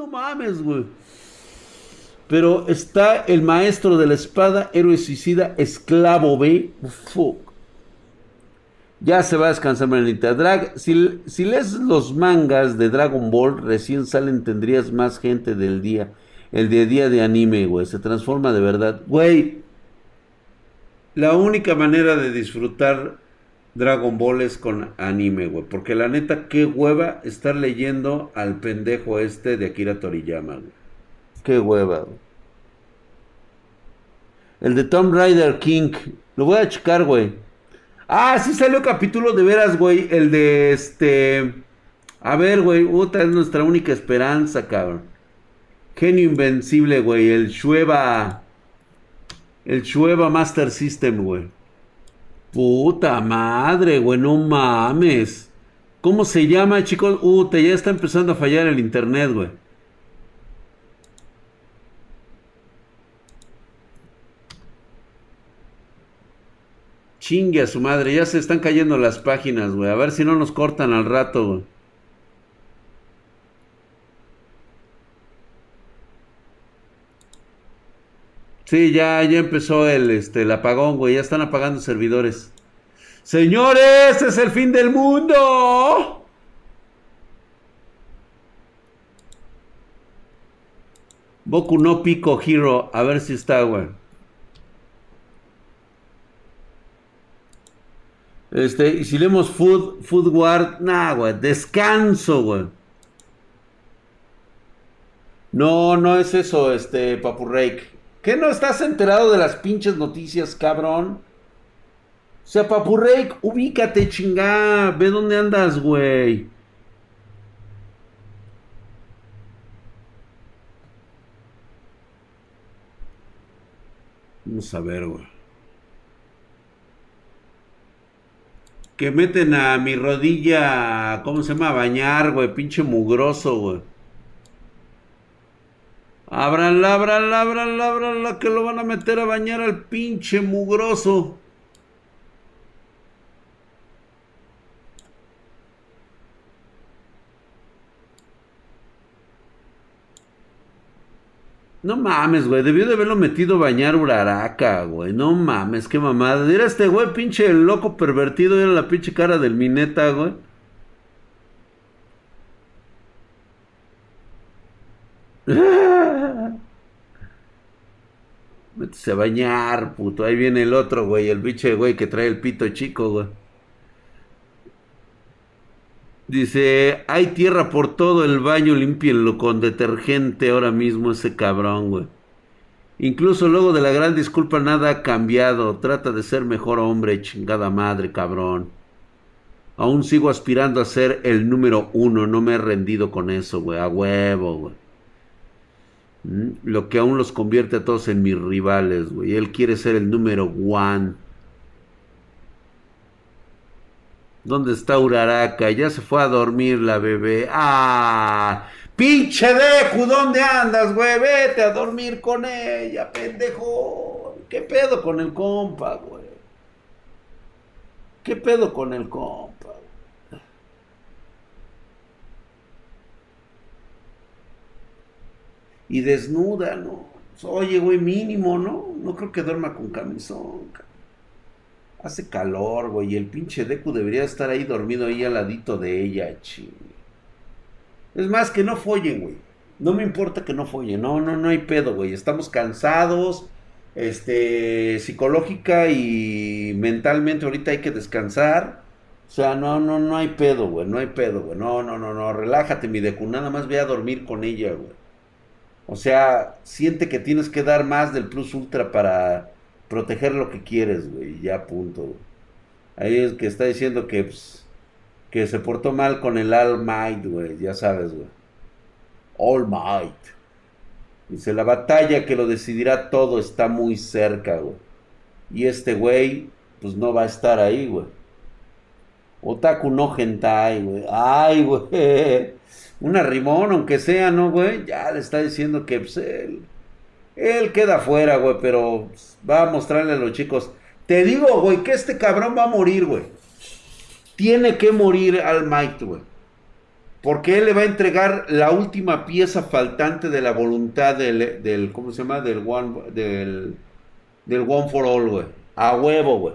no mames, güey. Pero está el maestro de la espada, héroe suicida, esclavo B. Fuck. Ya se va a descansar Manita Drag. Si, si lees los mangas de Dragon Ball, recién salen, tendrías más gente del día. El de día de anime, güey. Se transforma de verdad. Güey. La única manera de disfrutar Dragon Ball es con anime, güey. Porque la neta, qué hueva estar leyendo al pendejo este de Akira Toriyama, güey. Qué hueva, güey. El de Tomb Raider King. Lo voy a checar, güey. Ah, sí salió capítulo de veras, güey. El de este. A ver, güey. Puta, es nuestra única esperanza, cabrón. Genio invencible, güey. El Shueva. El Shueva Master System, güey. Puta madre, güey. No mames. ¿Cómo se llama, chicos? Uh, ya está empezando a fallar el internet, güey. Chingue a su madre, ya se están cayendo las páginas, güey. A ver si no nos cortan al rato, güey. Sí, ya, ya empezó el, este, el apagón, güey. Ya están apagando servidores. Señores, es el fin del mundo. Boku no Pico Hero. A ver si está, güey. Este, y si leemos Food, Food Guard, nah, güey, descanso, güey. No, no es eso, este, Papu Rake. ¿Qué no estás enterado de las pinches noticias, cabrón? O sea, Papu Rake, ubícate, chingá. Ve dónde andas, güey. Vamos a ver, güey. que meten a mi rodilla, ¿cómo se llama? Bañar, güey, pinche mugroso, güey. Ábranla, ábranla, ábranla, ábranla, que lo van a meter a bañar al pinche mugroso. No mames, güey. Debió de haberlo metido a bañar Uraraca, güey. No mames, qué mamada. Era este güey, pinche loco pervertido. Era la pinche cara del Mineta, güey. Métese a bañar, puto. Ahí viene el otro, güey. El pinche güey que trae el pito chico, güey. Dice, hay tierra por todo el baño, limpienlo con detergente ahora mismo ese cabrón, güey. Incluso luego de la gran disculpa nada ha cambiado. Trata de ser mejor hombre, chingada madre, cabrón. Aún sigo aspirando a ser el número uno. No me he rendido con eso, güey. A huevo, güey. Lo que aún los convierte a todos en mis rivales, güey. Él quiere ser el número one. ¿Dónde está Uraraca? Ya se fue a dormir la bebé. ¡Ah! ¡Pinche Deku! ¿Dónde andas, güey? Vete a dormir con ella, pendejo. ¿Qué pedo con el compa, güey? ¿Qué pedo con el compa? Y desnuda, ¿no? Oye, güey, mínimo, ¿no? No creo que duerma con camisón, Hace calor, güey. Y el pinche Deku debería estar ahí dormido ahí al ladito de ella, ching. Es más, que no follen, güey. No me importa que no follen. No, no, no hay pedo, güey. Estamos cansados. Este, psicológica y mentalmente ahorita hay que descansar. O sea, no, no, no hay pedo, güey. No hay pedo, güey. No, no, no, no. Relájate, mi Deku. Nada más ve a dormir con ella, güey. O sea, siente que tienes que dar más del Plus Ultra para proteger lo que quieres, güey, ya punto. Ahí es que está diciendo que, pues, que se portó mal con el All Might, güey, ya sabes, güey. All Might. Dice, la batalla que lo decidirá todo está muy cerca, güey. Y este güey, pues no va a estar ahí, güey. Otaku no hentai, güey. Ay, güey. Una rimón, aunque sea, ¿no, güey? Ya le está diciendo que, pues, él él queda fuera, güey, pero va a mostrarle a los chicos. Te digo, güey, que este cabrón va a morir, güey. Tiene que morir al Might, güey. Porque él le va a entregar la última pieza faltante de la voluntad del, del ¿cómo se llama? Del One, del, del One for All, güey. A huevo, güey.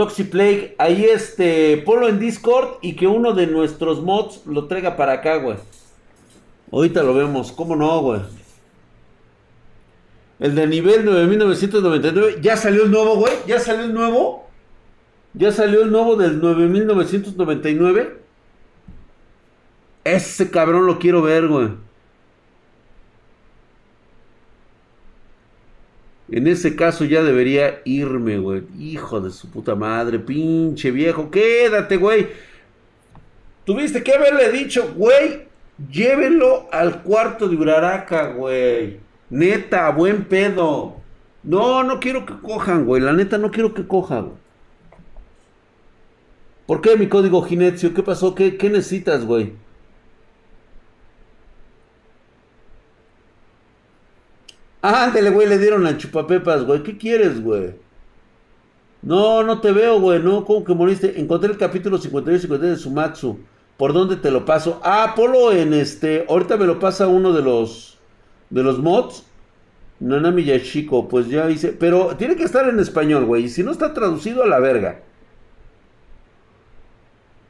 Toxiplague, ahí este, ponlo en Discord y que uno de nuestros mods lo traiga para acá, güey. Ahorita lo vemos, ¿cómo no, güey? El de nivel 9999, ya salió el nuevo, güey, ya salió el nuevo. Ya salió el nuevo del 9999. Ese cabrón lo quiero ver, güey. En ese caso ya debería irme, güey. Hijo de su puta madre, pinche viejo. Quédate, güey. Tuviste que haberle dicho, güey, llévenlo al cuarto de Uraraca, güey. Neta, buen pedo. No, no quiero que cojan, güey. La neta, no quiero que cojan. ¿Por qué mi código Ginezio? ¿Qué pasó? ¿Qué, qué necesitas, güey? Ándale, güey, le dieron a chupapepas, güey. ¿Qué quieres, güey? No, no te veo, güey. No, ¿cómo que moriste? Encontré el capítulo 51 y 52 de Sumatsu. ¿Por dónde te lo paso? Ah, Polo en este. Ahorita me lo pasa uno de los. De los mods. Nanami Yashiko, pues ya hice. Pero tiene que estar en español, güey. Y si no está traducido a la verga.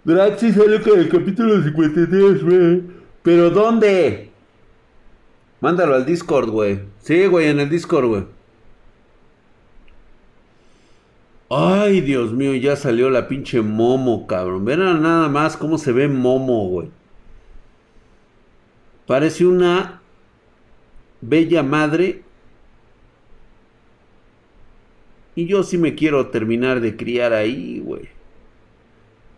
Draxi salió con el capítulo 53, güey. ¿Pero dónde? Mándalo al Discord, güey. Sí, güey, en el Discord, güey. Ay, Dios mío, ya salió la pinche Momo, cabrón. Verán nada más cómo se ve Momo, güey. Parece una bella madre. Y yo sí me quiero terminar de criar ahí, güey.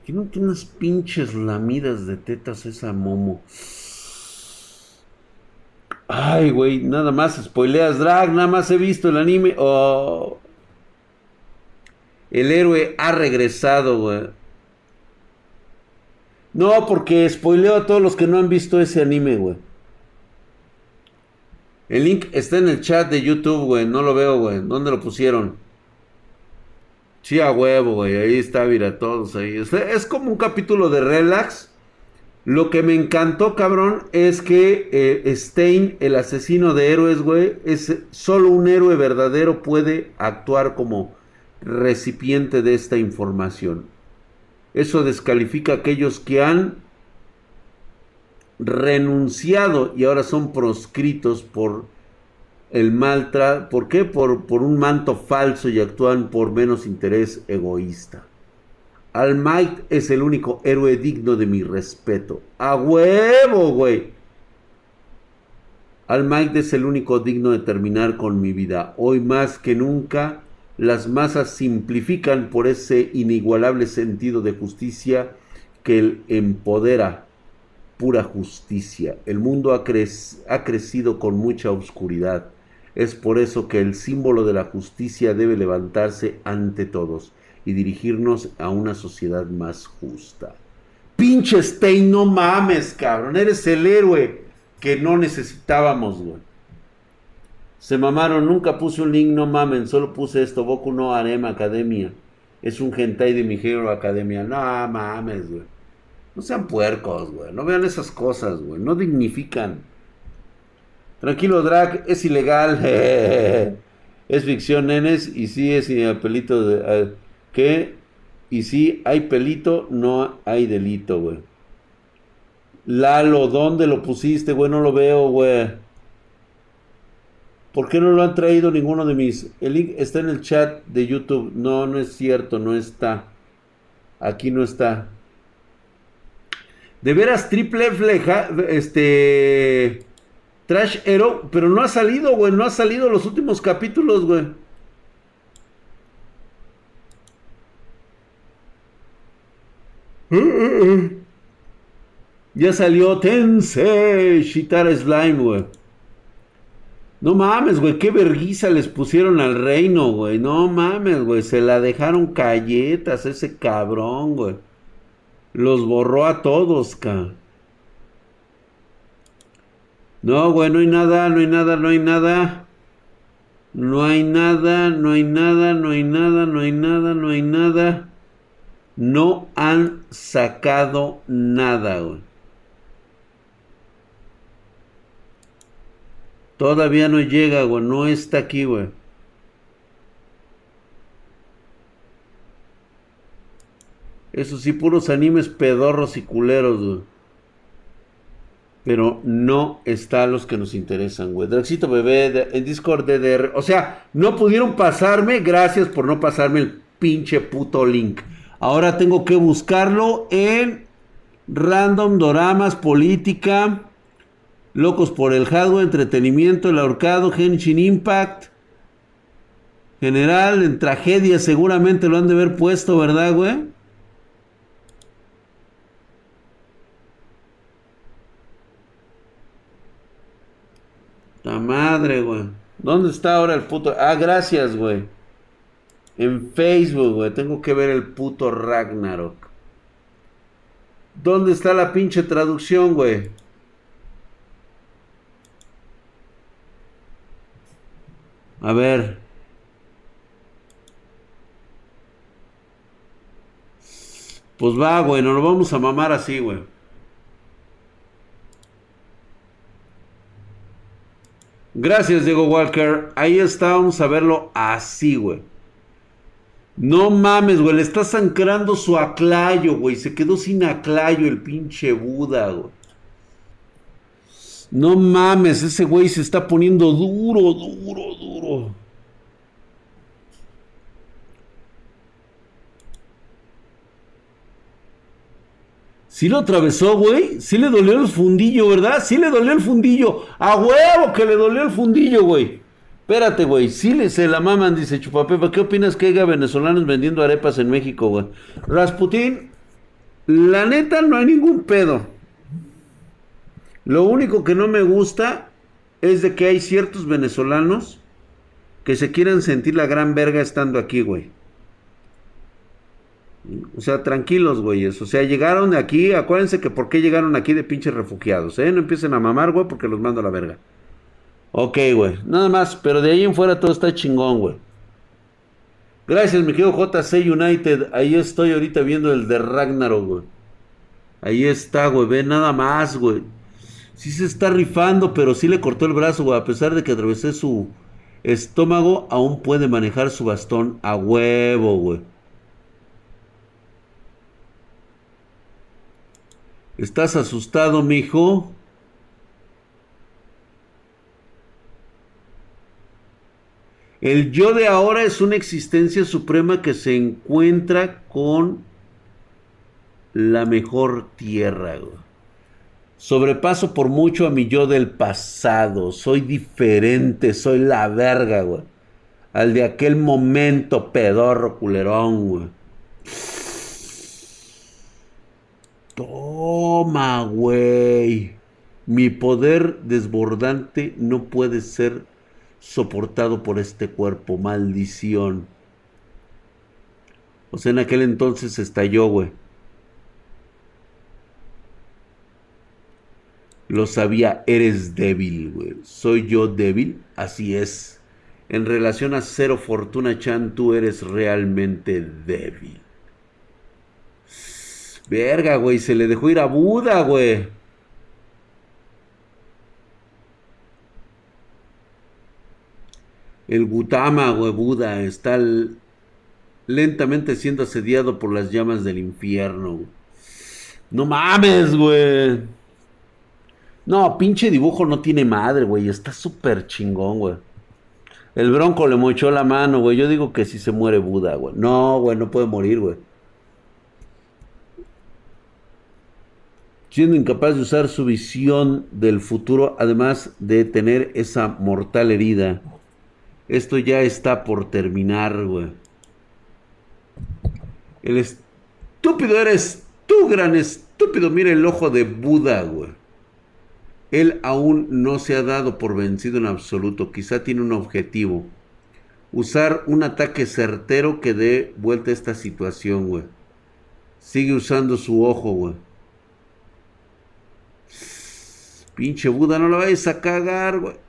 Tiene unas pinches lamidas de tetas esa Momo. Ay, güey, nada más spoileas drag, nada más he visto el anime. Oh. El héroe ha regresado, güey. No, porque spoileo a todos los que no han visto ese anime, güey. El link está en el chat de YouTube, güey. No lo veo, güey. ¿Dónde lo pusieron? Sí, a huevo, güey. Ahí está, mira, todos ahí. Es como un capítulo de relax lo que me encantó, cabrón, es que eh, Stein, el asesino de héroes, güey, es solo un héroe verdadero puede actuar como recipiente de esta información. Eso descalifica a aquellos que han renunciado y ahora son proscritos por el maltrato. ¿Por qué? Por, por un manto falso y actúan por menos interés egoísta. Al Might es el único héroe digno de mi respeto. A huevo, güey. Al Might es el único digno de terminar con mi vida. Hoy más que nunca, las masas simplifican por ese inigualable sentido de justicia que empodera. Pura justicia. El mundo ha, ha crecido con mucha oscuridad. Es por eso que el símbolo de la justicia debe levantarse ante todos y dirigirnos a una sociedad más justa. Pinche Stein, no mames, cabrón. Eres el héroe que no necesitábamos, güey. Se mamaron, nunca puse un link, no mamen, solo puse esto, Boku no Arema Academia. Es un hentai de mi Hero Academia. No mames, güey. No sean puercos, güey. No vean esas cosas, güey. No dignifican. Tranquilo, Drag, es ilegal. es ficción, nenes. Y sí es pelito de que y si hay pelito, no hay delito, güey. Lalo, ¿dónde lo pusiste, güey? No lo veo, güey. ¿Por qué no lo han traído ninguno de mis? El link está en el chat de YouTube. No, no es cierto, no está. Aquí no está. De veras, triple fleja, este... Trash Hero, pero no ha salido, güey. No ha salido los últimos capítulos, güey. Ya salió Tensei Shitara Slime, güey. No mames, güey, qué verguiza les pusieron al reino, güey. No mames, güey, se la dejaron calletas ese cabrón, güey. Los borró a todos, ca. No, güey, no hay nada, no hay nada, no hay nada. No hay nada, no hay nada, no hay nada, no hay nada, no hay nada. No han sacado nada, güey. Todavía no llega, güey. No está aquí, güey. Eso sí, puros animes pedorros y culeros, güey. Pero no está los que nos interesan, güey. Draxito Bebé, en Discord DDR. O sea, no pudieron pasarme. Gracias por no pasarme el pinche puto link. Ahora tengo que buscarlo en Random Doramas, Política, Locos por el Hardware, Entretenimiento, El Ahorcado, Genshin Impact. General, en tragedia seguramente lo han de haber puesto, ¿verdad, güey? La madre, güey. ¿Dónde está ahora el puto? Ah, gracias, güey. En Facebook, güey. Tengo que ver el puto Ragnarok. ¿Dónde está la pinche traducción, güey? A ver. Pues va, güey. Nos lo vamos a mamar así, güey. Gracias, Diego Walker. Ahí está, vamos a verlo así, güey. No mames, güey, le está zancrando su aclayo, güey. Se quedó sin aclayo el pinche Buda, güey. No mames, ese güey se está poniendo duro, duro, duro. Sí lo atravesó, güey. Sí le dolió el fundillo, ¿verdad? Sí le dolió el fundillo. A huevo que le dolió el fundillo, güey. Espérate, güey. Sí le se la maman, dice Chupapepa. ¿Qué opinas que haya venezolanos vendiendo arepas en México, güey? Rasputín, la neta no hay ningún pedo. Lo único que no me gusta es de que hay ciertos venezolanos que se quieren sentir la gran verga estando aquí, güey. O sea, tranquilos, güeyes. O sea, llegaron de aquí. Acuérdense que por qué llegaron aquí de pinches refugiados, ¿eh? No empiecen a mamar, güey, porque los mando a la verga. Ok, güey. Nada más. Pero de ahí en fuera todo está chingón, güey. Gracias, mi querido JC United. Ahí estoy ahorita viendo el de Ragnarok, güey. Ahí está, güey. Ve nada más, güey. Sí se está rifando, pero sí le cortó el brazo, güey. A pesar de que atravesé su estómago, aún puede manejar su bastón a huevo, güey. ¿Estás asustado, mijo? El yo de ahora es una existencia suprema que se encuentra con la mejor tierra. Sobrepaso por mucho a mi yo del pasado. Soy diferente, soy la verga, güey. Al de aquel momento pedorro culerón, güey. Toma, güey. Mi poder desbordante no puede ser soportado por este cuerpo. Maldición. O sea, en aquel entonces estalló, güey. Lo sabía, eres débil, güey. ¿Soy yo débil? Así es. En relación a Cero Fortuna Chan, tú eres realmente débil. Verga, güey, se le dejó ir a Buda, güey. El Gutama, güey, Buda, está lentamente siendo asediado por las llamas del infierno. No mames, güey. No, pinche dibujo no tiene madre, güey. Está súper chingón, güey. El bronco le mochó la mano, güey. Yo digo que si se muere Buda, güey. No, güey, no puede morir, güey. siendo incapaz de usar su visión del futuro, además de tener esa mortal herida. Esto ya está por terminar, güey. El estúpido eres tú, gran estúpido. Mira el ojo de Buda, güey. Él aún no se ha dado por vencido en absoluto. Quizá tiene un objetivo. Usar un ataque certero que dé vuelta a esta situación, güey. Sigue usando su ojo, güey. Pinche Buda, no lo vayas a cagar, güey.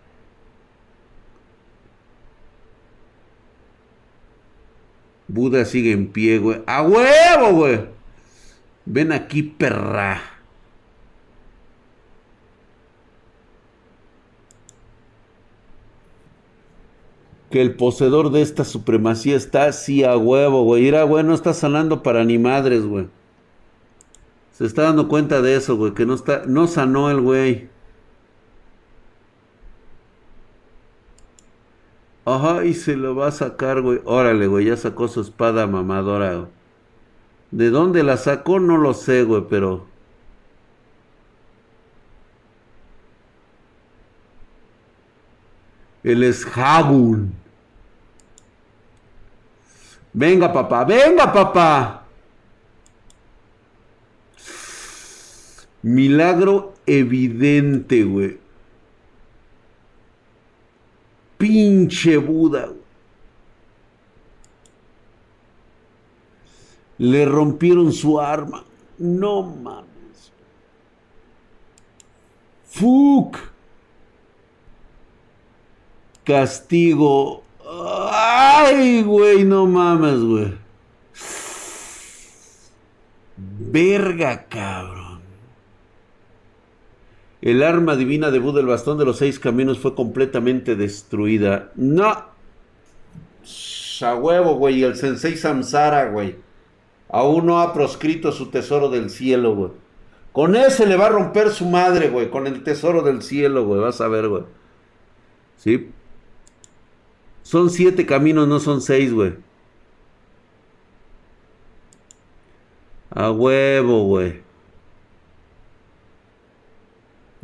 Buda sigue en pie, güey. ¡A huevo, güey! Ven aquí, perra. Que el poseedor de esta supremacía está así a huevo, güey. Mira, güey, no está sanando para ni madres, güey. Se está dando cuenta de eso, güey. Que no está. No sanó el güey. Ajá, y se lo va a sacar, güey. Órale, güey, ya sacó su espada mamadora. ¿De dónde la sacó? No lo sé, güey, pero... Él es Hagun. Venga, papá, venga, papá. Milagro evidente, güey. Pinche Buda. Le rompieron su arma. No mames. Fuck. Castigo. Ay, güey, no mames, güey. Verga, cabrón. El arma divina de Buda, el bastón de los seis caminos, fue completamente destruida. No. A huevo, güey. El sensei Samsara, güey. Aún no ha proscrito su tesoro del cielo, güey. Con ese le va a romper su madre, güey. Con el tesoro del cielo, güey. Vas a ver, güey. ¿Sí? Son siete caminos, no son seis, güey. A huevo, güey.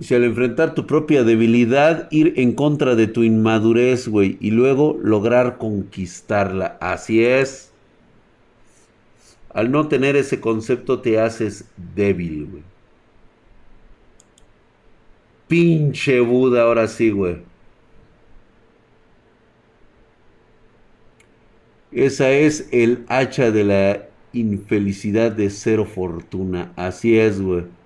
Si al enfrentar tu propia debilidad, ir en contra de tu inmadurez, güey, y luego lograr conquistarla. Así es. Al no tener ese concepto te haces débil, güey. Pinche Buda, ahora sí, güey. Esa es el hacha de la infelicidad de cero fortuna. Así es, güey.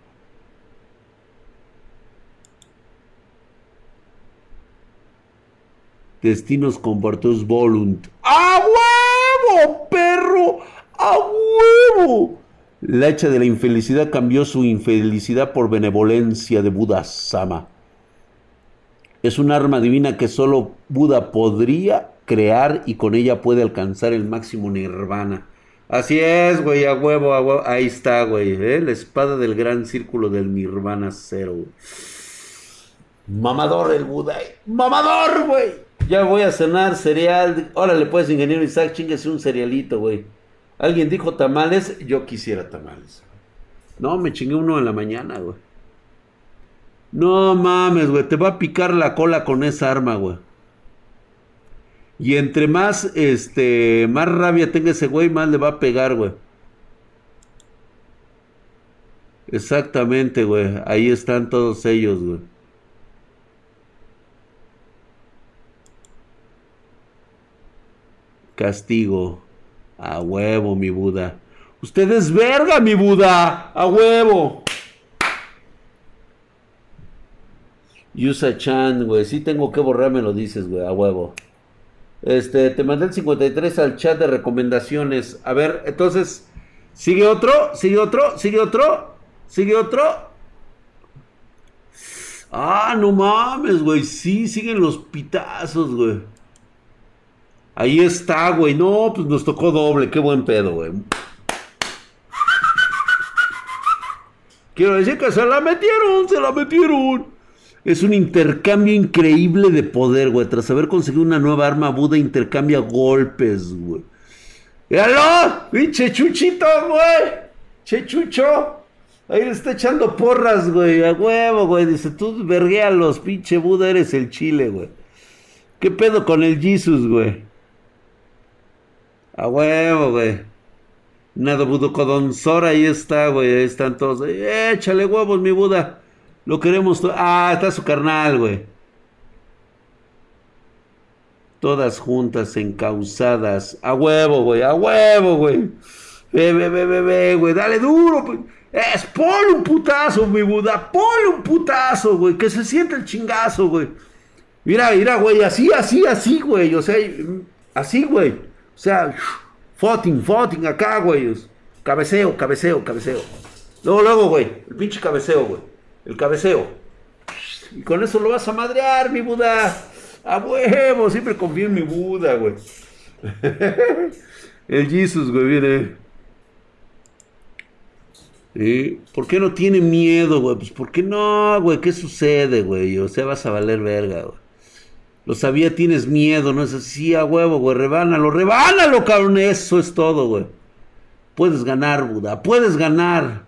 Destinos compartidos volunt. ¡A huevo, perro! ¡A huevo! La hacha de la infelicidad cambió su infelicidad por benevolencia de Buda Sama. Es un arma divina que solo Buda podría crear y con ella puede alcanzar el máximo nirvana. Así es, güey, a huevo, a huevo. Ahí está, güey. ¿eh? La espada del gran círculo del nirvana cero. Mamador el Buda. Mamador, güey. Ya voy a cenar cereal. Órale, pues, ingeniero Isaac, chingase un cerealito, güey. Alguien dijo tamales, yo quisiera tamales. No, me chingué uno en la mañana, güey. No mames, güey, te va a picar la cola con esa arma, güey. Y entre más, este, más rabia tenga ese güey, más le va a pegar, güey. Exactamente, güey. Ahí están todos ellos, güey. Castigo. A huevo, mi Buda. Usted es verga, mi Buda. A huevo. Yusa Chan, güey. Sí tengo que borrarme, lo dices, güey. A huevo. Este, te mandé el 53 al chat de recomendaciones. A ver, entonces, ¿sigue otro? ¿Sigue otro? ¿Sigue otro? ¿Sigue otro? Ah, no mames, güey. Sí, siguen los pitazos, güey. Ahí está, güey. No, pues nos tocó doble. Qué buen pedo, güey. Quiero decir que se la metieron, se la metieron. Es un intercambio increíble de poder, güey. Tras haber conseguido una nueva arma, Buda intercambia golpes, güey. ¡Míralo! ¡Pinche chuchito, güey! ¡Che chucho! Ahí le está echando porras, güey. A huevo, güey. Dice, tú verguealos, pinche Buda, eres el chile, güey. ¿Qué pedo con el Jesus, güey? A huevo, güey. Nadobudokodonsor, ahí está, güey. Ahí están todos. Échale huevos, mi Buda. Lo queremos. Ah, está su carnal, güey. Todas juntas, encausadas. A huevo, güey. A huevo, güey. Ve, ve, ve, ve, güey. Dale duro, pues. Es, ponle un putazo, mi Buda. Ponle un putazo, güey. Que se sienta el chingazo, güey. Mira, mira, güey. Así, así, así, güey. O sea, así, güey. O sea, Foting, foting, acá, güey. Cabeceo, cabeceo, cabeceo. Luego, luego, güey. El pinche cabeceo, güey. El cabeceo. Y con eso lo vas a madrear, mi Buda. A huevo, siempre confío en mi Buda, güey. El Jesus, güey, viene. ¿Sí? ¿Por qué no tiene miedo, güey? Pues ¿por qué no, güey? ¿Qué sucede, güey? O sea, vas a valer verga, güey. Lo sabía, tienes miedo, no es así, a huevo, güey. Rebánalo, rebánalo, cabrón. Eso es todo, güey. Puedes ganar, Buda, puedes ganar.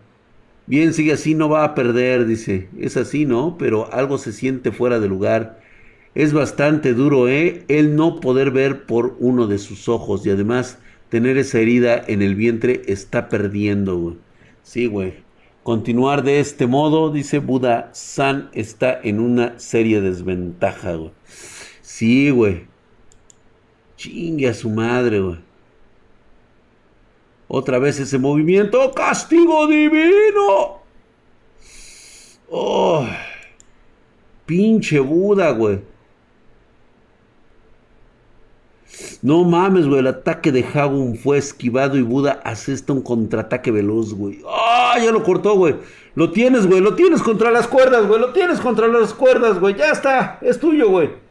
Bien, sigue así, no va a perder, dice. Es así, ¿no? Pero algo se siente fuera de lugar. Es bastante duro, ¿eh? El no poder ver por uno de sus ojos y además tener esa herida en el vientre está perdiendo, güey. Sí, güey. Continuar de este modo, dice Buda San, está en una seria desventaja, güey. Sí, güey. Chingue a su madre, güey. Otra vez ese movimiento. ¡Castigo divino! ¡Oh! Pinche Buda, güey. No mames, güey. El ataque de Hagun fue esquivado y Buda asesta un contraataque veloz, güey. ¡Ah! ya lo cortó, güey. Lo tienes, güey. Lo tienes contra las cuerdas, güey. Lo tienes contra las cuerdas, güey. Ya está. Es tuyo, güey.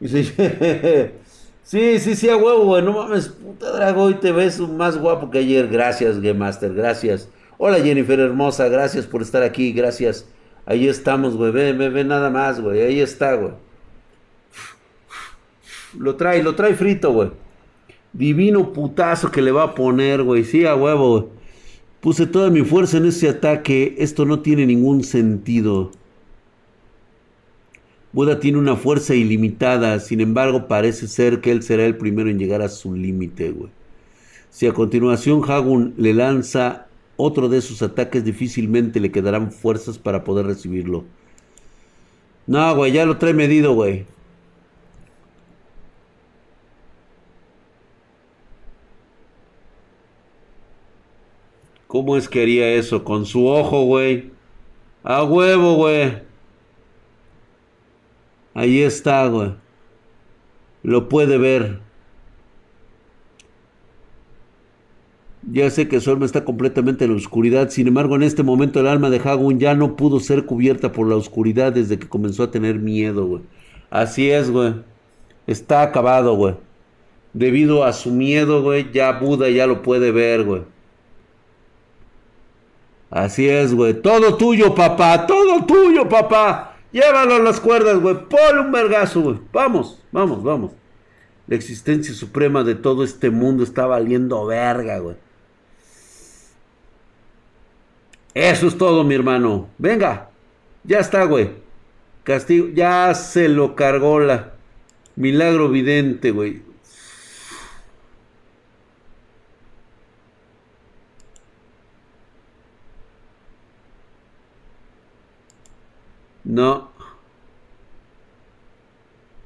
Sí, sí, sí, a huevo, güey. No mames, puta Drago, hoy te ves más guapo que ayer. Gracias, Game Master, gracias. Hola, Jennifer hermosa, gracias por estar aquí, gracias. Ahí estamos, güey. Ve, ve, ve nada más, güey. Ahí está, güey. Lo trae, lo trae frito, güey. Divino putazo que le va a poner, güey. Sí, a huevo, güey. Puse toda mi fuerza en ese ataque. Esto no tiene ningún sentido. Buda tiene una fuerza ilimitada, sin embargo parece ser que él será el primero en llegar a su límite, güey. Si a continuación Hagun le lanza otro de sus ataques, difícilmente le quedarán fuerzas para poder recibirlo. No, güey, ya lo trae medido, güey. ¿Cómo es que haría eso? Con su ojo, güey. A huevo, güey. Ahí está, güey. Lo puede ver. Ya sé que su alma está completamente en la oscuridad. Sin embargo, en este momento el alma de Hagun ya no pudo ser cubierta por la oscuridad desde que comenzó a tener miedo, güey. Así es, güey. Está acabado, güey. Debido a su miedo, güey, ya Buda ya lo puede ver, güey. Así es, güey. Todo tuyo, papá. Todo tuyo, papá. Llévalo a las cuerdas, güey. Ponle un vergazo, güey. Vamos, vamos, vamos. La existencia suprema de todo este mundo está valiendo verga, güey. Eso es todo, mi hermano. Venga. Ya está, güey. Castigo. Ya se lo cargó la. Milagro vidente, güey. No.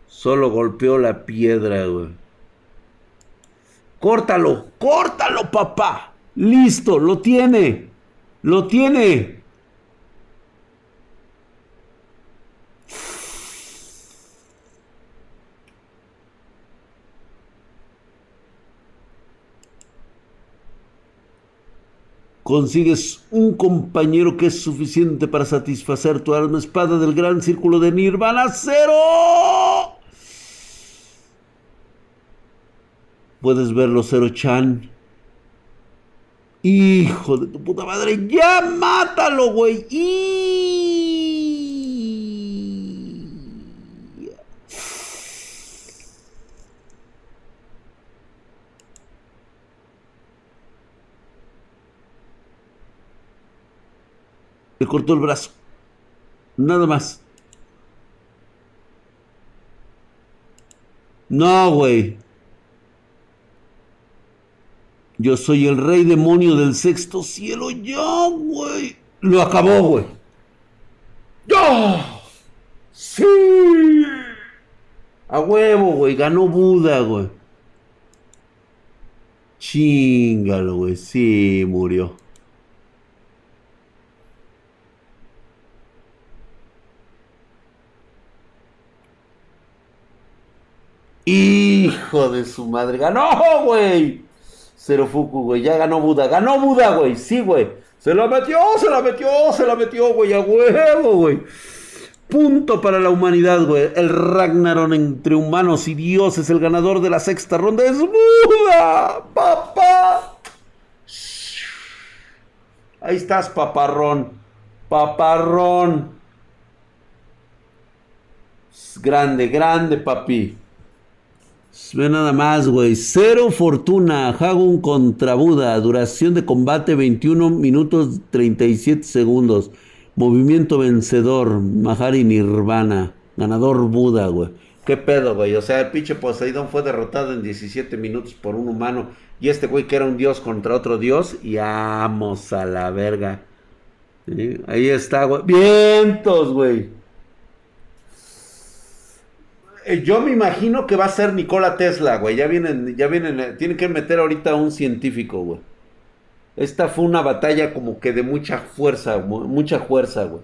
Solo golpeó la piedra, güey. Córtalo, córtalo, papá. Listo, lo tiene. Lo tiene. Consigues un compañero que es suficiente para satisfacer tu alma espada del gran círculo de Nirvana cero. Puedes verlo, Cero Chan. Hijo de tu puta madre, ya mátalo, güey. Cortó el brazo. Nada más. No, güey. Yo soy el rey demonio del sexto cielo. Ya, güey. Lo acabó, güey. ¡Ya! ¡Sí! A huevo, güey. Ganó Buda, güey. Chingalo, güey. Sí, murió. Hijo de su madre. ¡Ganó, güey! Cero Fuku, güey. Ya ganó Buda. Ganó Buda, güey. Sí, güey. Se la metió, se la metió, se la metió, güey. A huevo, güey. Punto para la humanidad, güey. El Ragnarok entre humanos y dioses, el ganador de la sexta ronda es Buda, papá. Ahí estás, paparrón. Paparrón. Grande, grande, papi. Ve nada más, güey. Cero fortuna. Hagun contra Buda. Duración de combate 21 minutos 37 segundos. Movimiento vencedor. Mahari Nirvana. Ganador Buda, güey. ¿Qué pedo, güey? O sea, el pinche Poseidón fue derrotado en 17 minutos por un humano. Y este güey que era un dios contra otro dios. Y vamos a la verga. Ahí está, güey. Vientos, güey. Eh, yo me imagino que va a ser Nikola Tesla, güey. Ya vienen, ya vienen, eh, tienen que meter ahorita a un científico, güey. Esta fue una batalla como que de mucha fuerza, mucha fuerza, güey.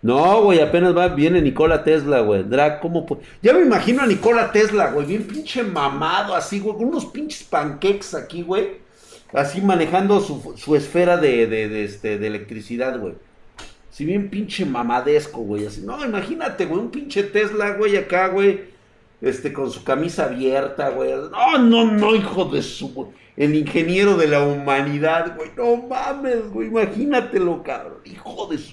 No, güey, apenas va, viene Nikola Tesla, güey. Drag, ¿cómo? Ya me imagino a Nikola Tesla, güey, bien pinche mamado, así, güey, con unos pinches pancakes aquí, güey. Así manejando su, esfera de, de, este, de electricidad, güey. Si bien pinche mamadesco, güey. Así, no, imagínate, güey, un pinche Tesla, güey, acá, güey. Este, con su camisa abierta, güey. No, no, no, hijo de su. El ingeniero de la humanidad, güey. No mames, güey. Imagínatelo, cabrón. Hijo de su.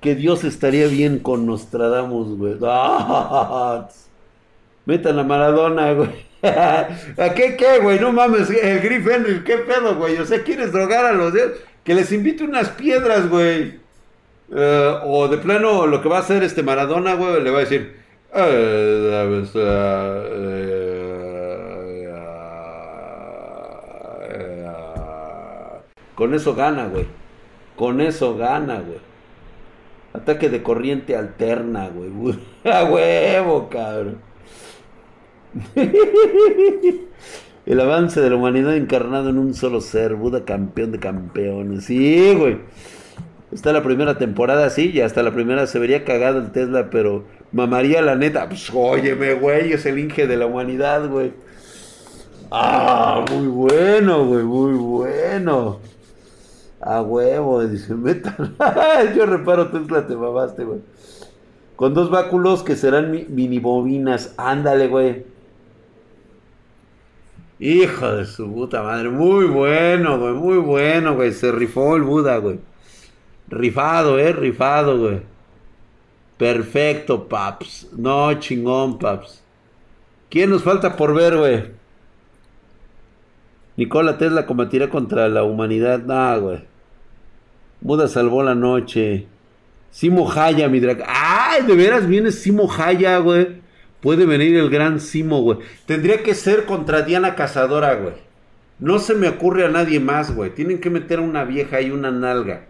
Que Dios estaría bien con Nostradamus, güey. Metan a Maradona, güey. ¿A qué, qué, güey? No mames, el Griff Henry, ¿qué pedo, güey? O sea, ¿quieres drogar a los dioses? Que les invite unas piedras, güey. Eh, o de plano, lo que va a hacer este Maradona, güey, le va a decir. Eh, con eso gana, güey. Con eso gana, güey. Ataque de corriente alterna, güey. A huevo, cabrón. El avance de la humanidad encarnado en un solo ser. Buda campeón de campeones. Sí, güey. Está la primera temporada, sí, y hasta la primera se vería cagado el Tesla, pero mamaría la neta. Pues óyeme, güey, es el de la humanidad, güey. Ah, muy bueno, güey, muy bueno. A huevo, dice, metan. Yo reparo Tesla, te mamaste, güey. Con dos báculos que serán mini bobinas. Ándale, güey. Hijo de su puta madre. Muy bueno, güey. Muy bueno, güey. Se rifó el Buda, güey. Rifado, eh, rifado, güey. Perfecto, paps. No, chingón, paps. ¿Quién nos falta por ver, güey? Nikola Tesla combatirá contra la humanidad. Nah, güey. Buda salvó la noche. Simo Haya, mi drag. ¡Ay! De veras viene Simo Haya, güey. Puede venir el gran Simo, güey. Tendría que ser contra Diana Cazadora, güey. No se me ocurre a nadie más, güey. Tienen que meter a una vieja y una nalga.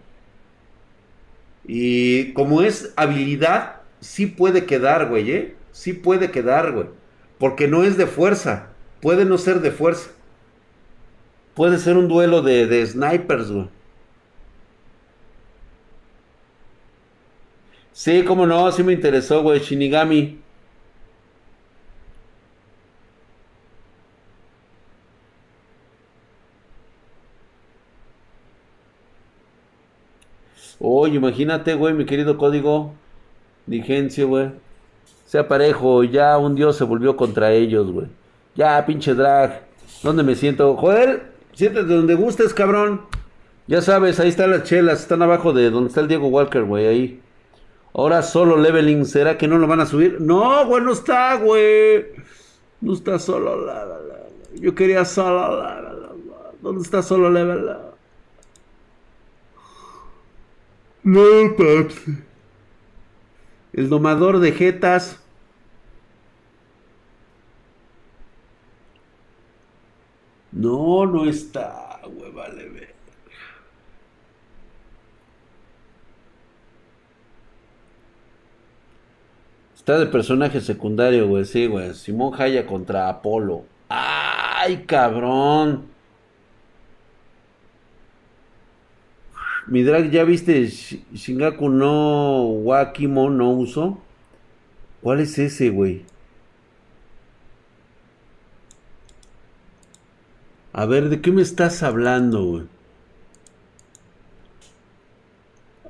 Y como es habilidad, sí puede quedar, güey, ¿eh? Sí puede quedar, güey. Porque no es de fuerza. Puede no ser de fuerza. Puede ser un duelo de, de snipers, güey. Sí, cómo no, sí me interesó, güey. Shinigami. Oye, imagínate, güey, mi querido código. Digencio, güey. Sea parejo, ya un dios se volvió contra ellos, güey. Ya, pinche drag. ¿Dónde me siento? Joder, siéntate donde gustes, cabrón. Ya sabes, ahí están las chelas, están abajo de donde está el Diego Walker, güey, ahí. Ahora solo leveling, ¿será que no lo van a subir? No, güey, no está, güey. No está solo leveling. Yo quería solo. ¿Dónde está solo leveling? No, paps. El domador de jetas. No, no está, güey, vale, ver. Está de personaje secundario, güey, sí, güey. Simón Haya contra Apolo. ¡Ay, cabrón! Mi drag, ¿ya viste Shingaku no Wakimo no uso? ¿Cuál es ese, güey? A ver, ¿de qué me estás hablando, güey?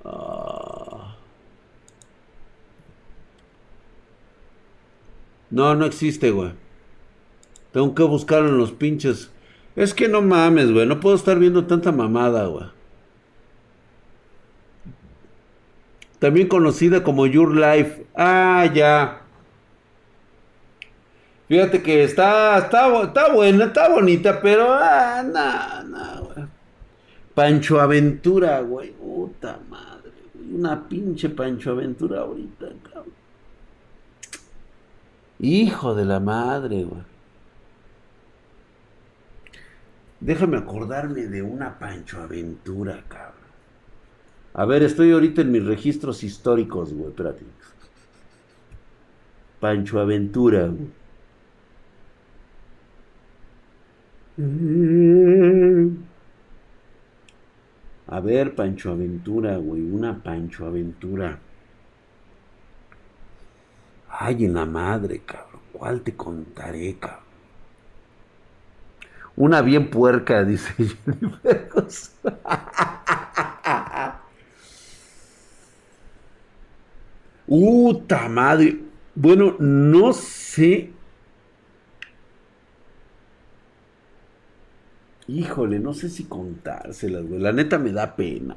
Ah. No, no existe, güey. Tengo que buscarlo en los pinches. Es que no mames, güey. No puedo estar viendo tanta mamada, güey. También conocida como Your Life. Ah, ya. Fíjate que está, está, está buena, está bonita, pero ah, no, no, güey. Pancho Aventura, güey. Puta madre, güey. Una pinche Pancho Aventura ahorita, cabrón. Hijo de la madre, güey. Déjame acordarme de una Pancho Aventura, cabrón. A ver, estoy ahorita en mis registros históricos, güey. Espérate. Pancho Aventura, güey. A ver, Pancho Aventura, güey. Una Pancho Aventura. Ay, en la madre, cabrón. ¿Cuál te contaré, cabrón? Una bien puerca, dice Jennifer. Uta madre. Bueno, no sé. Híjole, no sé si contárselas, güey. La neta me da pena.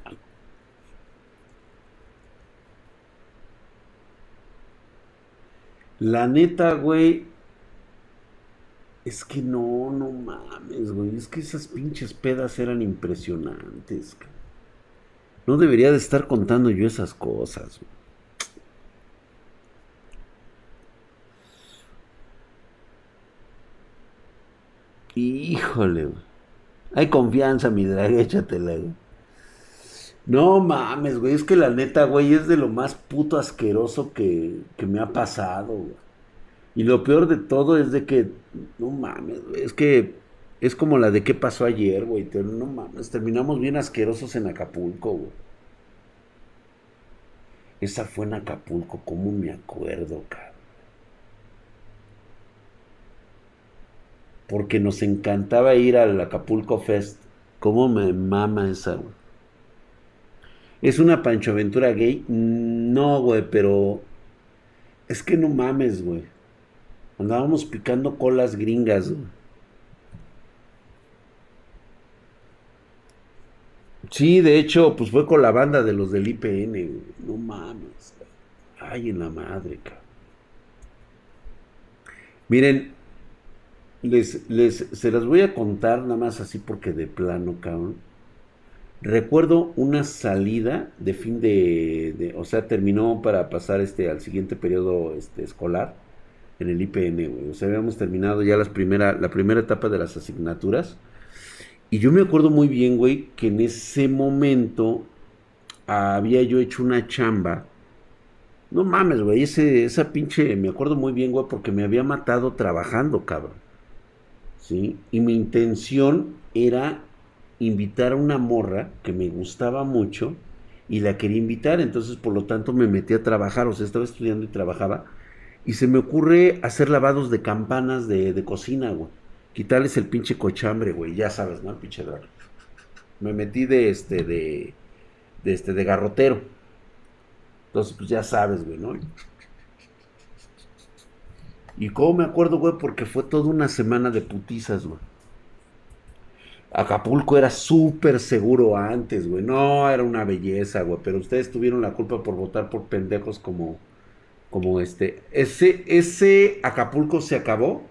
La neta, güey. Es que no, no mames, güey. Es que esas pinches pedas eran impresionantes. No debería de estar contando yo esas cosas, güey. Híjole, güey. Hay confianza, mi drag, échatela, güey. No mames, güey. Es que la neta, güey, es de lo más puto asqueroso que, que me ha pasado, güey. Y lo peor de todo es de que, no mames, güey. Es que es como la de qué pasó ayer, güey. No mames, terminamos bien asquerosos en Acapulco, güey. Esa fue en Acapulco, ¿cómo me acuerdo, cabrón? Porque nos encantaba ir al Acapulco Fest. ¿Cómo me mama esa, güey? ¿Es una Pancho Aventura gay? No, güey, pero es que no mames, güey. Andábamos picando colas gringas, güey. Sí, de hecho, pues fue con la banda de los del IPN, güey. No mames. Ay, en la madre, cabrón. Miren, les, les, se las voy a contar nada más así porque de plano, cabrón. Recuerdo una salida de fin de, o sea, terminó para pasar este al siguiente periodo este, escolar en el IPN, güey. O sea, habíamos terminado ya las primera, la primera etapa de las asignaturas. Y yo me acuerdo muy bien, güey, que en ese momento había yo hecho una chamba. No mames, güey, ese, esa pinche, me acuerdo muy bien, güey, porque me había matado trabajando, cabrón. Y mi intención era invitar a una morra que me gustaba mucho y la quería invitar, entonces por lo tanto me metí a trabajar, o sea, estaba estudiando y trabajaba, y se me ocurre hacer lavados de campanas de, cocina, güey. Quitarles el pinche cochambre, güey, ya sabes, ¿no? El pinche Me metí de este, de, de este, de garrotero. Entonces, pues ya sabes, güey, ¿no? Y cómo me acuerdo, güey, porque fue toda una semana de putizas, güey. Acapulco era súper seguro antes, güey. No, era una belleza, güey. Pero ustedes tuvieron la culpa por votar por pendejos como, como este. Ese, ese Acapulco se acabó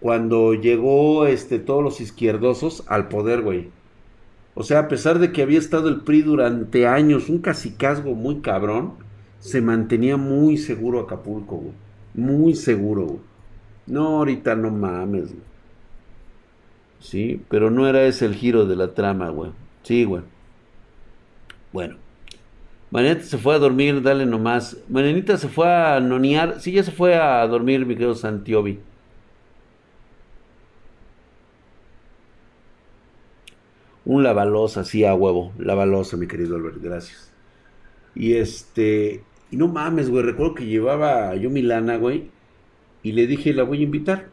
cuando llegó este, todos los izquierdosos al poder, güey. O sea, a pesar de que había estado el PRI durante años, un casicazgo muy cabrón, se mantenía muy seguro Acapulco, güey. Muy seguro, güey. No, ahorita no mames, güey. Sí, pero no era ese el giro de la trama, güey. Sí, güey. Bueno. Marianita se fue a dormir, dale nomás. Marianita se fue a nonear. Sí, ya se fue a dormir, mi querido Santiobi. Un lavalosa, sí, a huevo. Lavalosa, mi querido Albert, gracias. Y este. Y no mames, güey. Recuerdo que llevaba yo mi lana, güey. Y le dije, la voy a invitar.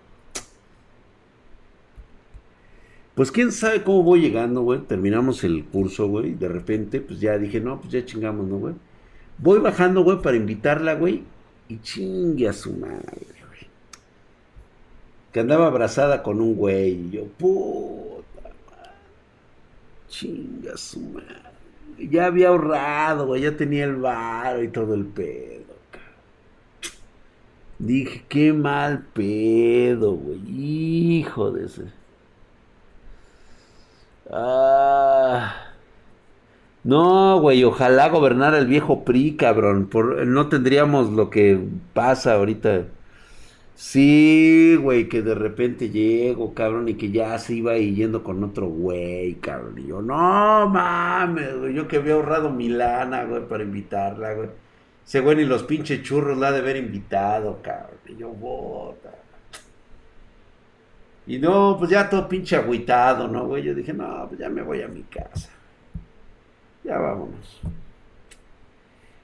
Pues quién sabe cómo voy llegando, güey. Terminamos el curso, güey. De repente, pues ya dije, no, pues ya chingamos, ¿no, güey? Voy bajando, güey, para invitarla, güey. Y chingue a su madre, güey. Que andaba abrazada con un güey. Y yo, puta madre. Chinga a su madre. Ya había ahorrado, güey. Ya tenía el bar y todo el pedo, Dije, qué mal pedo, güey. Hijo de ese. Ah. No, güey, ojalá gobernara el viejo PRI, cabrón. Por, no tendríamos lo que pasa ahorita. Sí, güey, que de repente llego, cabrón, y que ya se iba yendo con otro güey, cabrón. Y yo, no mames, güey, yo que había ahorrado mi lana, güey, para invitarla, güey. Ese güey ni los pinches churros la de haber invitado, cabrón. Y yo, bota. Y no, pues ya todo pinche agüitado, ¿no, güey? Yo dije, no, pues ya me voy a mi casa. Ya vámonos.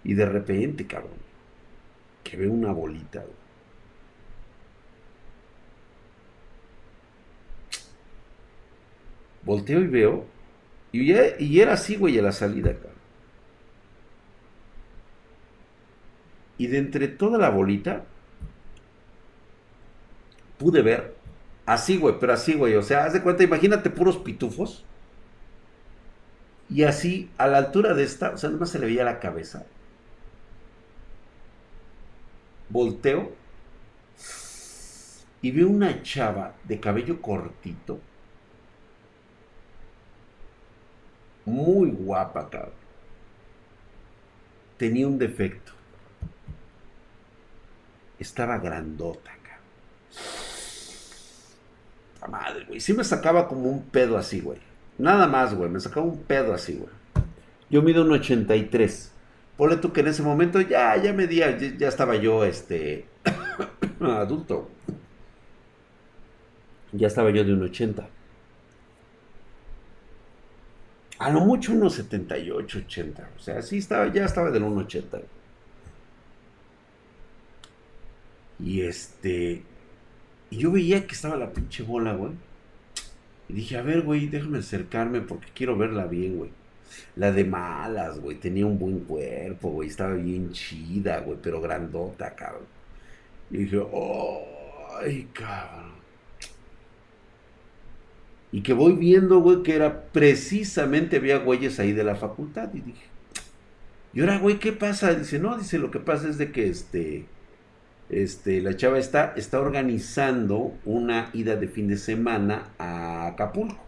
Y de repente, cabrón, que veo una bolita, güey. Volteo y veo. Y, y era así, güey, a la salida, cabrón. Y de entre toda la bolita, pude ver Así, güey, pero así, güey. O sea, haz de cuenta, imagínate puros pitufos. Y así, a la altura de esta, o sea, más se le veía la cabeza. Volteo y veo una chava de cabello cortito. Muy guapa, cabrón. Tenía un defecto. Estaba grandota, cabrón madre, güey. Sí me sacaba como un pedo así, güey. Nada más, güey. Me sacaba un pedo así, güey. Yo mido un 83. Ponle tú que en ese momento ya, ya medía, ya, ya estaba yo, este, adulto. Ya estaba yo de un 80. A lo mucho unos 78, 80. O sea, sí estaba, ya estaba del 1,80. Y este, y yo veía que estaba la pinche bola, güey. Y dije, a ver, güey, déjame acercarme porque quiero verla bien, güey. La de malas, güey. Tenía un buen cuerpo, güey. Estaba bien chida, güey. Pero grandota, cabrón. Y dije, ay, cabrón. Y que voy viendo, güey, que era precisamente, había güeyes ahí de la facultad. Y dije, y ahora, güey, ¿qué pasa? Dice, no, dice, lo que pasa es de que este este, la chava está, está organizando una ida de fin de semana a Acapulco.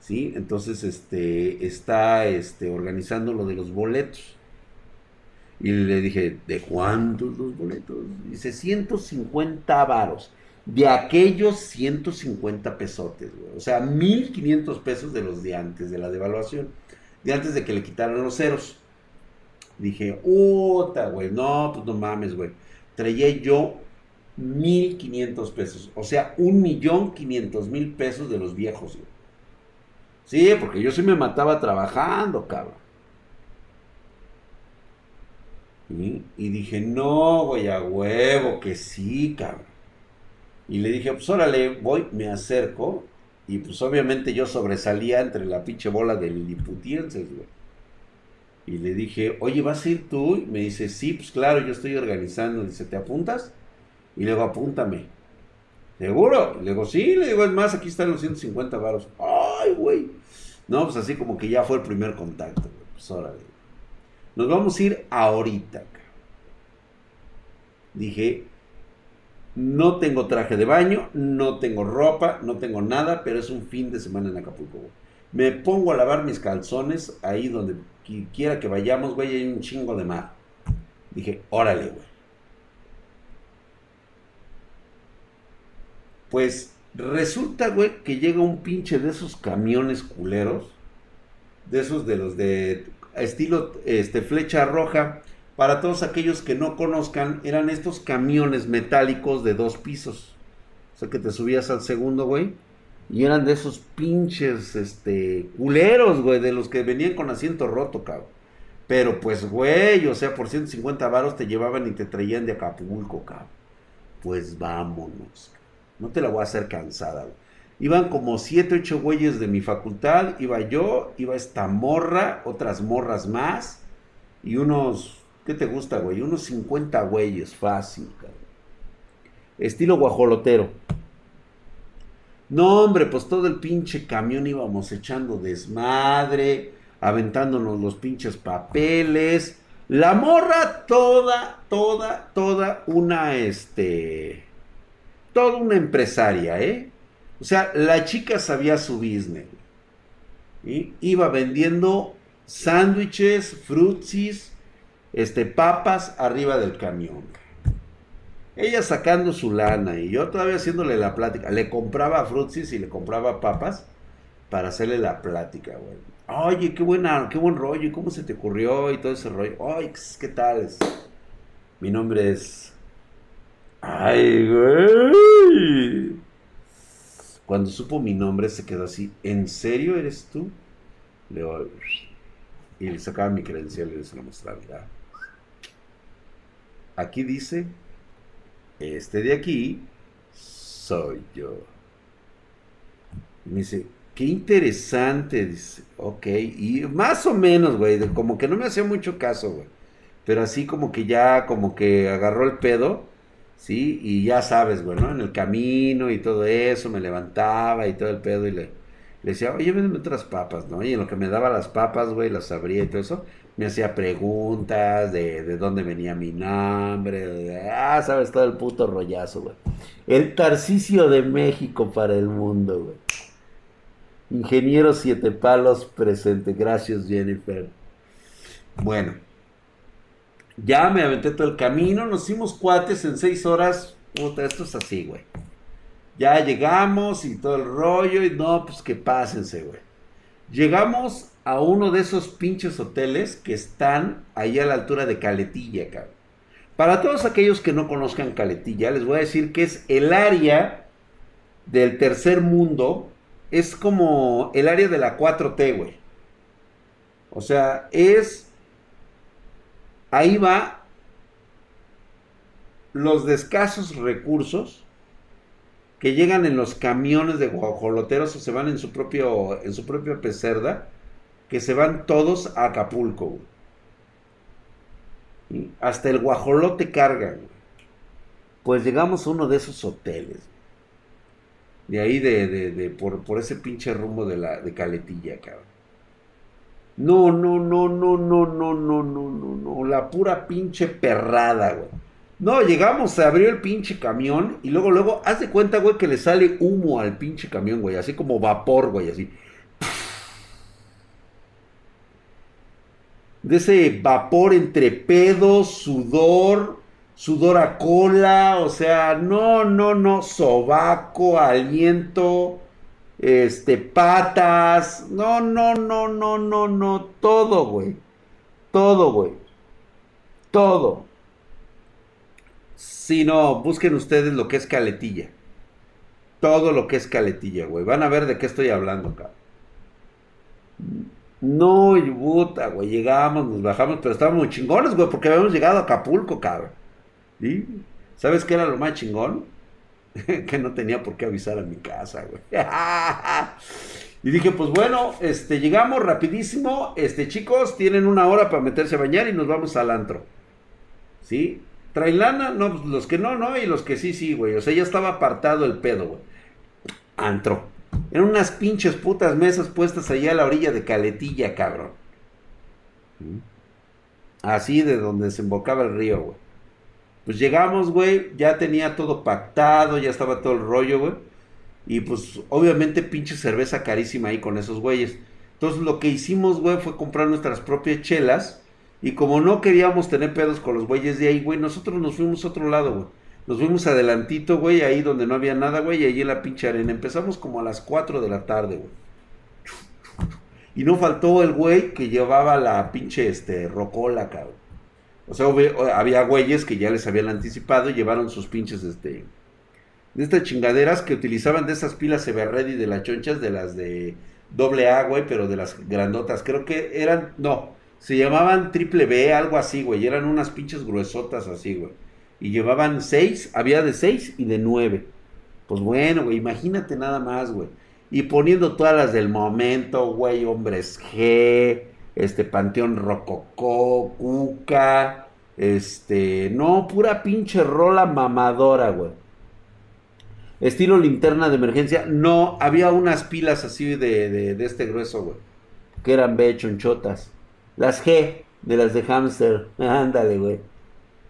¿Sí? Entonces, este, está este, organizando lo de los boletos. Y le dije, ¿de cuántos los boletos? Dice, 150 varos. De aquellos 150 pesotes, O sea, 1500 pesos de los de antes, de la devaluación. De antes de que le quitaran los ceros. Dije, puta, güey, no, pues no mames, güey traía yo 1.500 pesos. O sea, un millón quinientos mil pesos de los viejos. Sí, porque yo sí me mataba trabajando, cabrón. Y dije, no, voy a huevo, que sí, cabrón. Y le dije, pues órale, voy, me acerco. Y pues obviamente yo sobresalía entre la pinche bola del Liputienses, güey. Y le dije, oye, ¿vas a ir tú? Y me dice, sí, pues claro, yo estoy organizando. Dice, ¿te apuntas? Y le digo, apúntame. ¿Seguro? Y le digo, sí, le digo, es más, aquí están los 150 varos. Ay, güey. No, pues así como que ya fue el primer contacto. Pues órale. Nos vamos a ir ahorita. Dije, no tengo traje de baño, no tengo ropa, no tengo nada, pero es un fin de semana en Acapulco. Me pongo a lavar mis calzones ahí donde quiera que vayamos, güey, hay un chingo de mar. Dije, órale, güey. Pues resulta, güey, que llega un pinche de esos camiones culeros, de esos de los de estilo este, flecha roja. Para todos aquellos que no conozcan, eran estos camiones metálicos de dos pisos. O sea que te subías al segundo, güey y eran de esos pinches, este, culeros, güey, de los que venían con asiento roto, cabrón. Pero pues, güey, o sea, por 150 varos te llevaban y te traían de Acapulco, cabrón. Pues vámonos. No te la voy a hacer cansada, güey. Iban como 7, 8 güeyes de mi facultad, iba yo, iba esta morra, otras morras más, y unos, ¿qué te gusta, güey? Unos 50 güeyes, fácil, cabrón. Estilo guajolotero. No, hombre, pues todo el pinche camión íbamos echando desmadre, aventándonos los pinches papeles. La morra toda, toda, toda una, este, toda una empresaria, ¿eh? O sea, la chica sabía su business. y Iba vendiendo sándwiches, frutsis, este, papas arriba del camión. Ella sacando su lana y yo todavía haciéndole la plática. Le compraba frutsis y le compraba papas para hacerle la plática, güey. Oye, qué buena, qué buen rollo, ¿y cómo se te ocurrió? Y todo ese rollo. Ay, ¿qué tal? Mi nombre es. Ay, güey. Cuando supo mi nombre se quedó así. ¿En serio eres tú? Le y le sacaba mi credencial y se lo mostraba. Aquí dice este de aquí soy yo. Me dice, qué interesante, dice, ok, y más o menos, güey, como que no me hacía mucho caso, güey, pero así como que ya, como que agarró el pedo, ¿sí? Y ya sabes, güey, ¿no? En el camino y todo eso, me levantaba y todo el pedo y le, le decía, oye, ven otras papas, ¿no? Y en lo que me daba las papas, güey, las abría y todo eso, me hacía preguntas de, de dónde venía mi nombre, de, ah, sabes, todo el puto rollazo, güey. El Tarcicio de México para el mundo, güey. Ingeniero Siete Palos presente. Gracias, Jennifer. Bueno, ya me aventé todo el camino, nos hicimos cuates en seis horas. Puta, esto es así, güey. Ya llegamos y todo el rollo, y no, pues que pásense, güey. Llegamos a uno de esos pinches hoteles que están ahí a la altura de Caletilla, cabrón. Para todos aquellos que no conozcan Caletilla, les voy a decir que es el área del tercer mundo, es como el área de la 4T, güey. O sea, es... Ahí va los de escasos recursos que llegan en los camiones de guajoloteros o se van en su propio en su propia pecerda que se van todos a Acapulco. Hasta el guajolote cargan. Pues llegamos a uno de esos hoteles. De ahí de, de, por, por, ese pinche rumbo de la de Caletilla, cabrón. No, no, no, no, no, no, no, no, no, no. La pura pinche perrada, güey. No, llegamos, se abrió el pinche camión y luego, luego, haz de cuenta, güey, que le sale humo al pinche camión, güey. Así como vapor, güey, así. De ese vapor entre pedos, sudor, sudor a cola, o sea, no, no, no, sobaco, aliento, este, patas, no, no, no, no, no, no, todo, güey, todo, güey, todo. Si no, busquen ustedes lo que es caletilla. Todo lo que es caletilla, güey. Van a ver de qué estoy hablando, acá. No, y puta, güey, llegamos, nos bajamos, pero estábamos chingones, güey, porque habíamos llegado a Acapulco, cabrón. ¿Y sabes qué era lo más chingón? que no tenía por qué avisar a mi casa, güey. y dije, pues bueno, este, llegamos rapidísimo, este, chicos, tienen una hora para meterse a bañar y nos vamos al antro. ¿Sí? ¿Traen lana? No, pues los que no, no, y los que sí, sí, güey. O sea, ya estaba apartado el pedo, güey. Antro. En unas pinches putas mesas puestas allá a la orilla de Caletilla, cabrón. Así de donde desembocaba el río, güey. Pues llegamos, güey, ya tenía todo pactado, ya estaba todo el rollo, güey. Y pues obviamente pinche cerveza carísima ahí con esos güeyes. Entonces lo que hicimos, güey, fue comprar nuestras propias chelas. Y como no queríamos tener pedos con los güeyes de ahí, güey, nosotros nos fuimos a otro lado, güey. Nos fuimos adelantito, güey, ahí donde no había nada, güey, y allí en la pinche arena. Empezamos como a las 4 de la tarde, güey. Y no faltó el güey que llevaba la pinche, este, rocola, cabrón. O sea, había güeyes que ya les habían anticipado y llevaron sus pinches, este, de estas chingaderas que utilizaban de esas pilas Everready de las chonchas, de las de doble A, güey, pero de las grandotas. Creo que eran, no, se llamaban triple B, algo así, güey. Eran unas pinches gruesotas así, güey y llevaban seis, había de seis y de nueve. Pues bueno, güey, imagínate nada más, güey. Y poniendo todas las del momento, güey, Hombres G, este, Panteón Rococó, Cuca, este, no, pura pinche rola mamadora, güey. Estilo linterna de emergencia, no, había unas pilas así de, de, de este grueso, güey, que eran B chonchotas. Las G, de las de hamster, ándale, güey.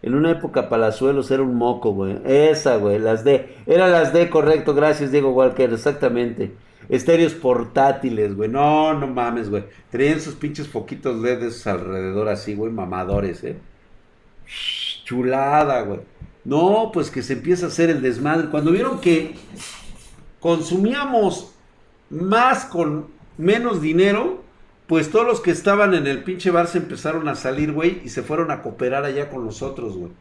En una época Palazuelos era un moco, güey. Esa, güey, las D. Eran las D, correcto, gracias, Diego Walker, exactamente. Estéreos portátiles, güey. No, no mames, güey. Tenían sus pinches foquitos LEDs alrededor así, güey, mamadores, eh. Chulada, güey. No, pues que se empieza a hacer el desmadre. Cuando vieron que consumíamos más con menos dinero, pues todos los que estaban en el pinche bar se empezaron a salir, güey, y se fueron a cooperar allá con nosotros, güey.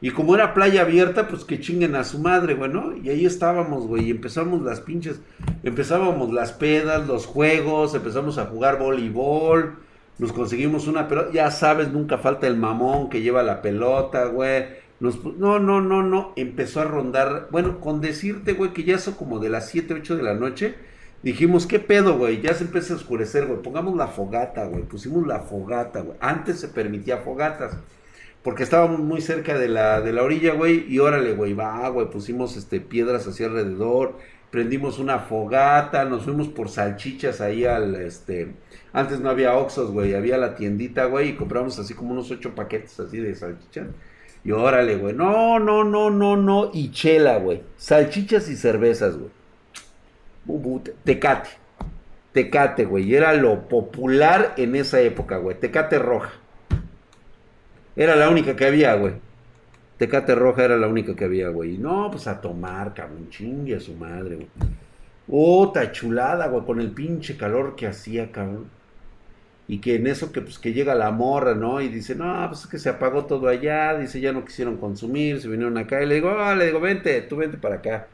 Y como era playa abierta, pues que chinguen a su madre, güey, ¿no? Y ahí estábamos, güey, y empezamos las pinches, empezábamos las pedas, los juegos, empezamos a jugar voleibol, nos conseguimos una pelota, ya sabes, nunca falta el mamón que lleva la pelota, güey. no, no, no, no, empezó a rondar, bueno, con decirte, güey, que ya son como de las 7, 8 de la noche, dijimos, ¿qué pedo, güey? Ya se empieza a oscurecer, güey, pongamos la fogata, güey, pusimos la fogata, güey. Antes se permitía fogatas porque estábamos muy cerca de la, de la orilla, güey, y órale, güey, va, güey, pusimos este, piedras hacia alrededor, prendimos una fogata, nos fuimos por salchichas ahí al, este, antes no había Oxos, güey, había la tiendita, güey, y compramos así como unos ocho paquetes así de salchichas. Y órale, güey, no, no, no, no, no, y chela, güey, salchichas y cervezas, güey. Tecate, tecate, güey, era lo popular en esa época, güey, tecate roja. Era la única que había, güey. Tecate roja era la única que había, güey. No, pues a tomar, cabrón. Chingue a su madre, güey. Otra chulada, güey, con el pinche calor que hacía, cabrón. Y que en eso que pues que llega la morra, ¿no? Y dice, no, pues es que se apagó todo allá, dice, ya no quisieron consumir, se vinieron acá. Y le digo, ah, le digo, vente, tú vente para acá.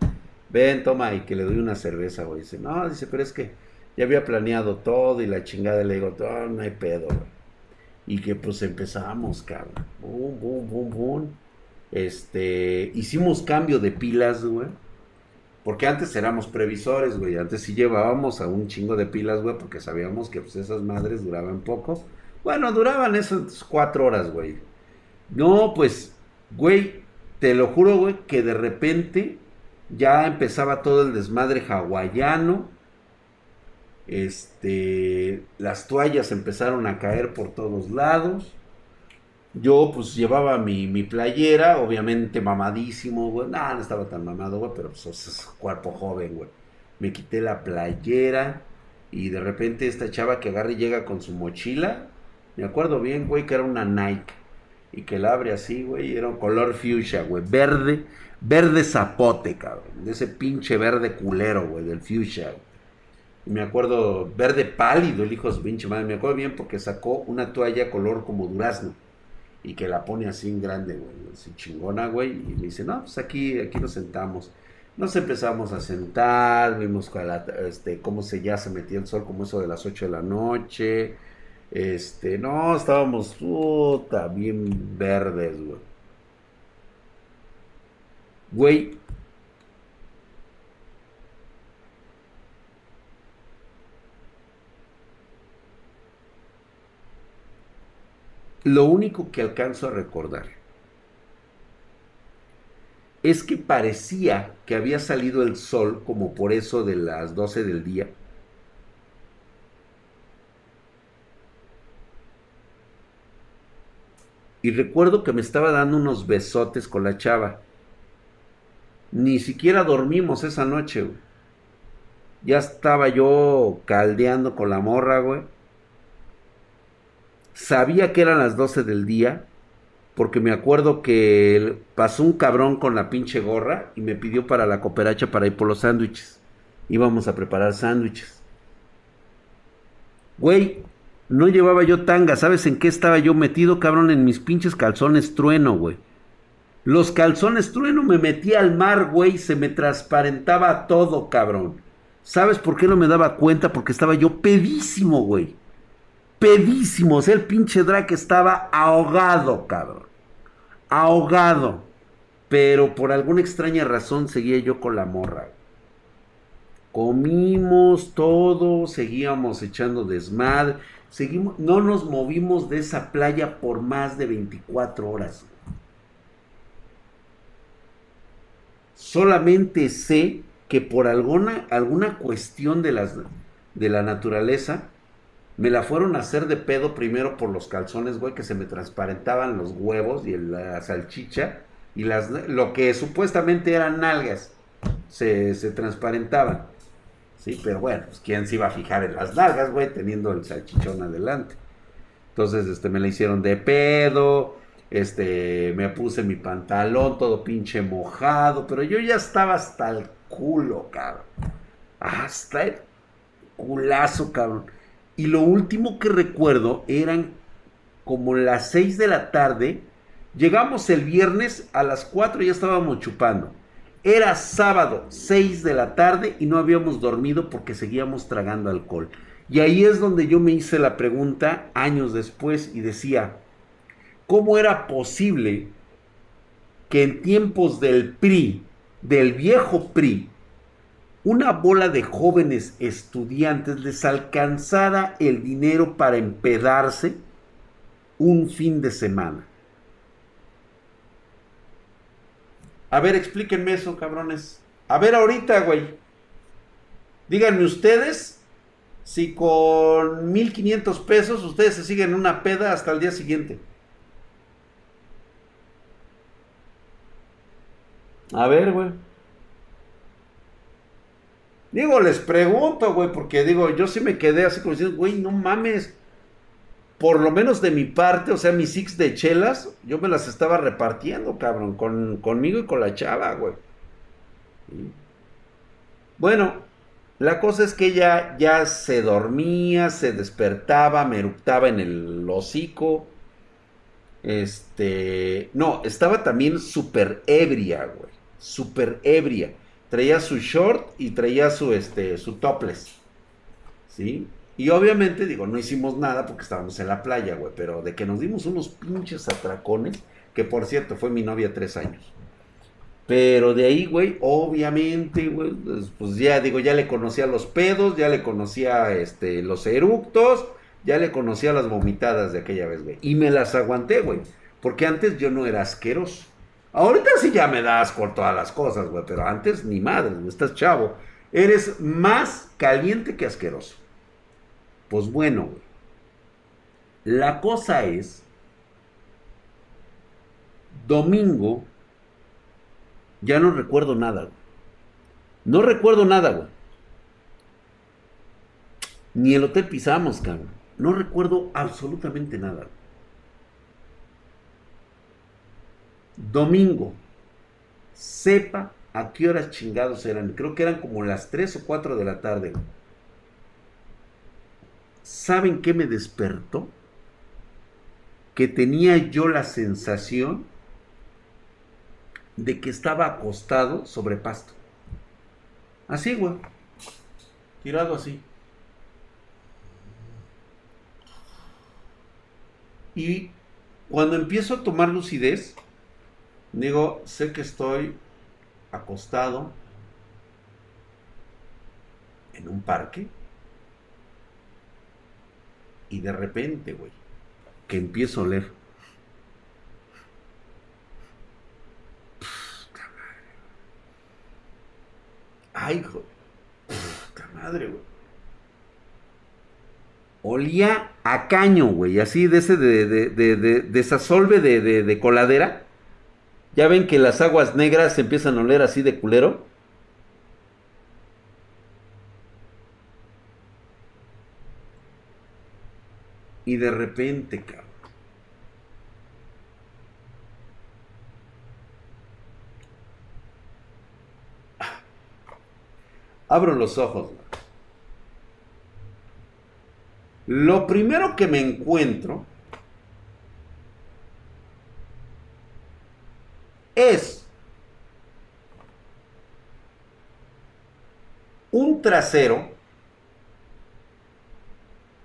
Ven, toma, y que le doy una cerveza, güey. Dice, no, dice, pero es que ya había planeado todo y la chingada. Le digo, no, no hay pedo, güey. Y que pues empezamos, cabrón. Boom, boom, boom, boom. Este, hicimos cambio de pilas, güey. Porque antes éramos previsores, güey. Antes sí llevábamos a un chingo de pilas, güey, porque sabíamos que pues, esas madres duraban poco. Bueno, duraban esas cuatro horas, güey. No, pues, güey, te lo juro, güey, que de repente ya empezaba todo el desmadre hawaiano este, las toallas empezaron a caer por todos lados. Yo pues llevaba mi, playera, obviamente mamadísimo, güey. no estaba tan mamado, pero pues es cuerpo joven, güey. Me quité la playera y de repente esta chava que agarra y llega con su mochila. Me acuerdo bien, güey, que era una Nike. Y que la abre así, güey, era un color fuchsia, güey. Verde, verde zapote, cabrón. De ese pinche verde culero, güey, del fuchsia, me acuerdo, verde pálido el hijo de su pinche madre. Me acuerdo bien porque sacó una toalla color como durazno. Y que la pone así en grande, güey. Así chingona, güey. Y me dice, no, pues aquí, aquí nos sentamos. Nos empezamos a sentar, vimos este, cómo se ya se metía el sol, como eso de las 8 de la noche. Este, no, estábamos puta, bien verdes, güey. Güey, Lo único que alcanzo a recordar es que parecía que había salido el sol como por eso de las 12 del día. Y recuerdo que me estaba dando unos besotes con la chava. Ni siquiera dormimos esa noche, güey. Ya estaba yo caldeando con la morra, güey. Sabía que eran las 12 del día, porque me acuerdo que pasó un cabrón con la pinche gorra y me pidió para la cooperacha para ir por los sándwiches. Íbamos a preparar sándwiches. Güey, no llevaba yo tanga, ¿sabes en qué estaba yo metido, cabrón? En mis pinches calzones trueno, güey. Los calzones trueno me metí al mar, güey, se me transparentaba todo, cabrón. ¿Sabes por qué no me daba cuenta? Porque estaba yo pedísimo, güey pedísimos. El pinche Drake estaba ahogado, cabrón. Ahogado. Pero por alguna extraña razón seguía yo con la morra. Comimos todo, seguíamos echando desmadre, seguimos, no nos movimos de esa playa por más de 24 horas. Solamente sé que por alguna, alguna cuestión de, las, de la naturaleza, me la fueron a hacer de pedo primero por los calzones, güey, que se me transparentaban los huevos y la salchicha y las, lo que supuestamente eran nalgas se, se transparentaban. Sí, pero bueno, pues quién se iba a fijar en las nalgas, güey, teniendo el salchichón adelante. Entonces, este, me la hicieron de pedo, este, me puse mi pantalón todo pinche mojado, pero yo ya estaba hasta el culo, cabrón. Hasta el culazo, cabrón. Y lo último que recuerdo eran como las 6 de la tarde. Llegamos el viernes a las 4 ya estábamos chupando. Era sábado 6 de la tarde y no habíamos dormido porque seguíamos tragando alcohol. Y ahí es donde yo me hice la pregunta años después y decía, ¿cómo era posible que en tiempos del PRI, del viejo PRI, una bola de jóvenes estudiantes les alcanzara el dinero para empedarse un fin de semana. A ver, explíquenme eso, cabrones. A ver ahorita, güey. Díganme ustedes si con 1500 pesos ustedes se siguen una peda hasta el día siguiente. A ver, güey. Digo, les pregunto, güey, porque digo, yo sí me quedé así como diciendo, güey, no mames. Por lo menos de mi parte, o sea, mis six de chelas, yo me las estaba repartiendo, cabrón, con, conmigo y con la chava, güey. Bueno, la cosa es que ella ya se dormía, se despertaba, me eructaba en el hocico. Este, no, estaba también súper ebria, güey. Súper ebria traía su short y traía su, este, su topless. ¿Sí? Y obviamente, digo, no hicimos nada porque estábamos en la playa, güey, pero de que nos dimos unos pinches atracones, que por cierto fue mi novia tres años. Pero de ahí, güey, obviamente, güey, pues, pues ya digo, ya le conocía los pedos, ya le conocía este, los eructos, ya le conocía las vomitadas de aquella vez, güey. Y me las aguanté, güey, porque antes yo no era asqueroso. Ahorita sí ya me das por todas las cosas, güey, pero antes ni madre, güey, estás chavo. Eres más caliente que asqueroso. Pues bueno, güey. La cosa es, domingo, ya no recuerdo nada, güey. No recuerdo nada, güey. Ni el hotel pisamos, cabrón. No recuerdo absolutamente nada. Güey. Domingo. Sepa a qué horas chingados eran. Creo que eran como las 3 o 4 de la tarde. ¿Saben qué me despertó? Que tenía yo la sensación de que estaba acostado sobre pasto. Así, güey. Tirado así. Y cuando empiezo a tomar lucidez, Digo, sé que estoy acostado en un parque y de repente, güey, que empiezo a oler. Ay, hijo. Puta madre, güey. Olía a caño, güey, así de ese de, de, de, de, de de coladera. ¿Ya ven que las aguas negras se empiezan a oler así de culero? Y de repente, cabrón. Abro los ojos. Lo primero que me encuentro es trasero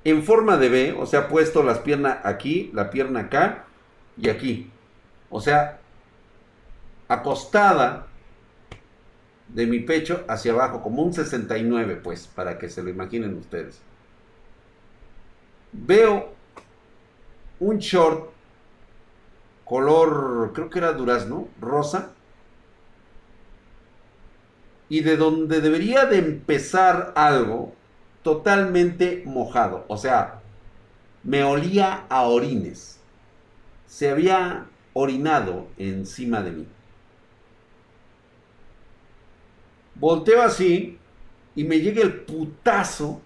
en forma de B, o sea, puesto las piernas aquí, la pierna acá y aquí. O sea, acostada de mi pecho hacia abajo, como un 69, pues, para que se lo imaginen ustedes. Veo un short color, creo que era durazno, rosa, y de donde debería de empezar algo totalmente mojado, o sea, me olía a orines. Se había orinado encima de mí. Volteo así y me llega el putazo.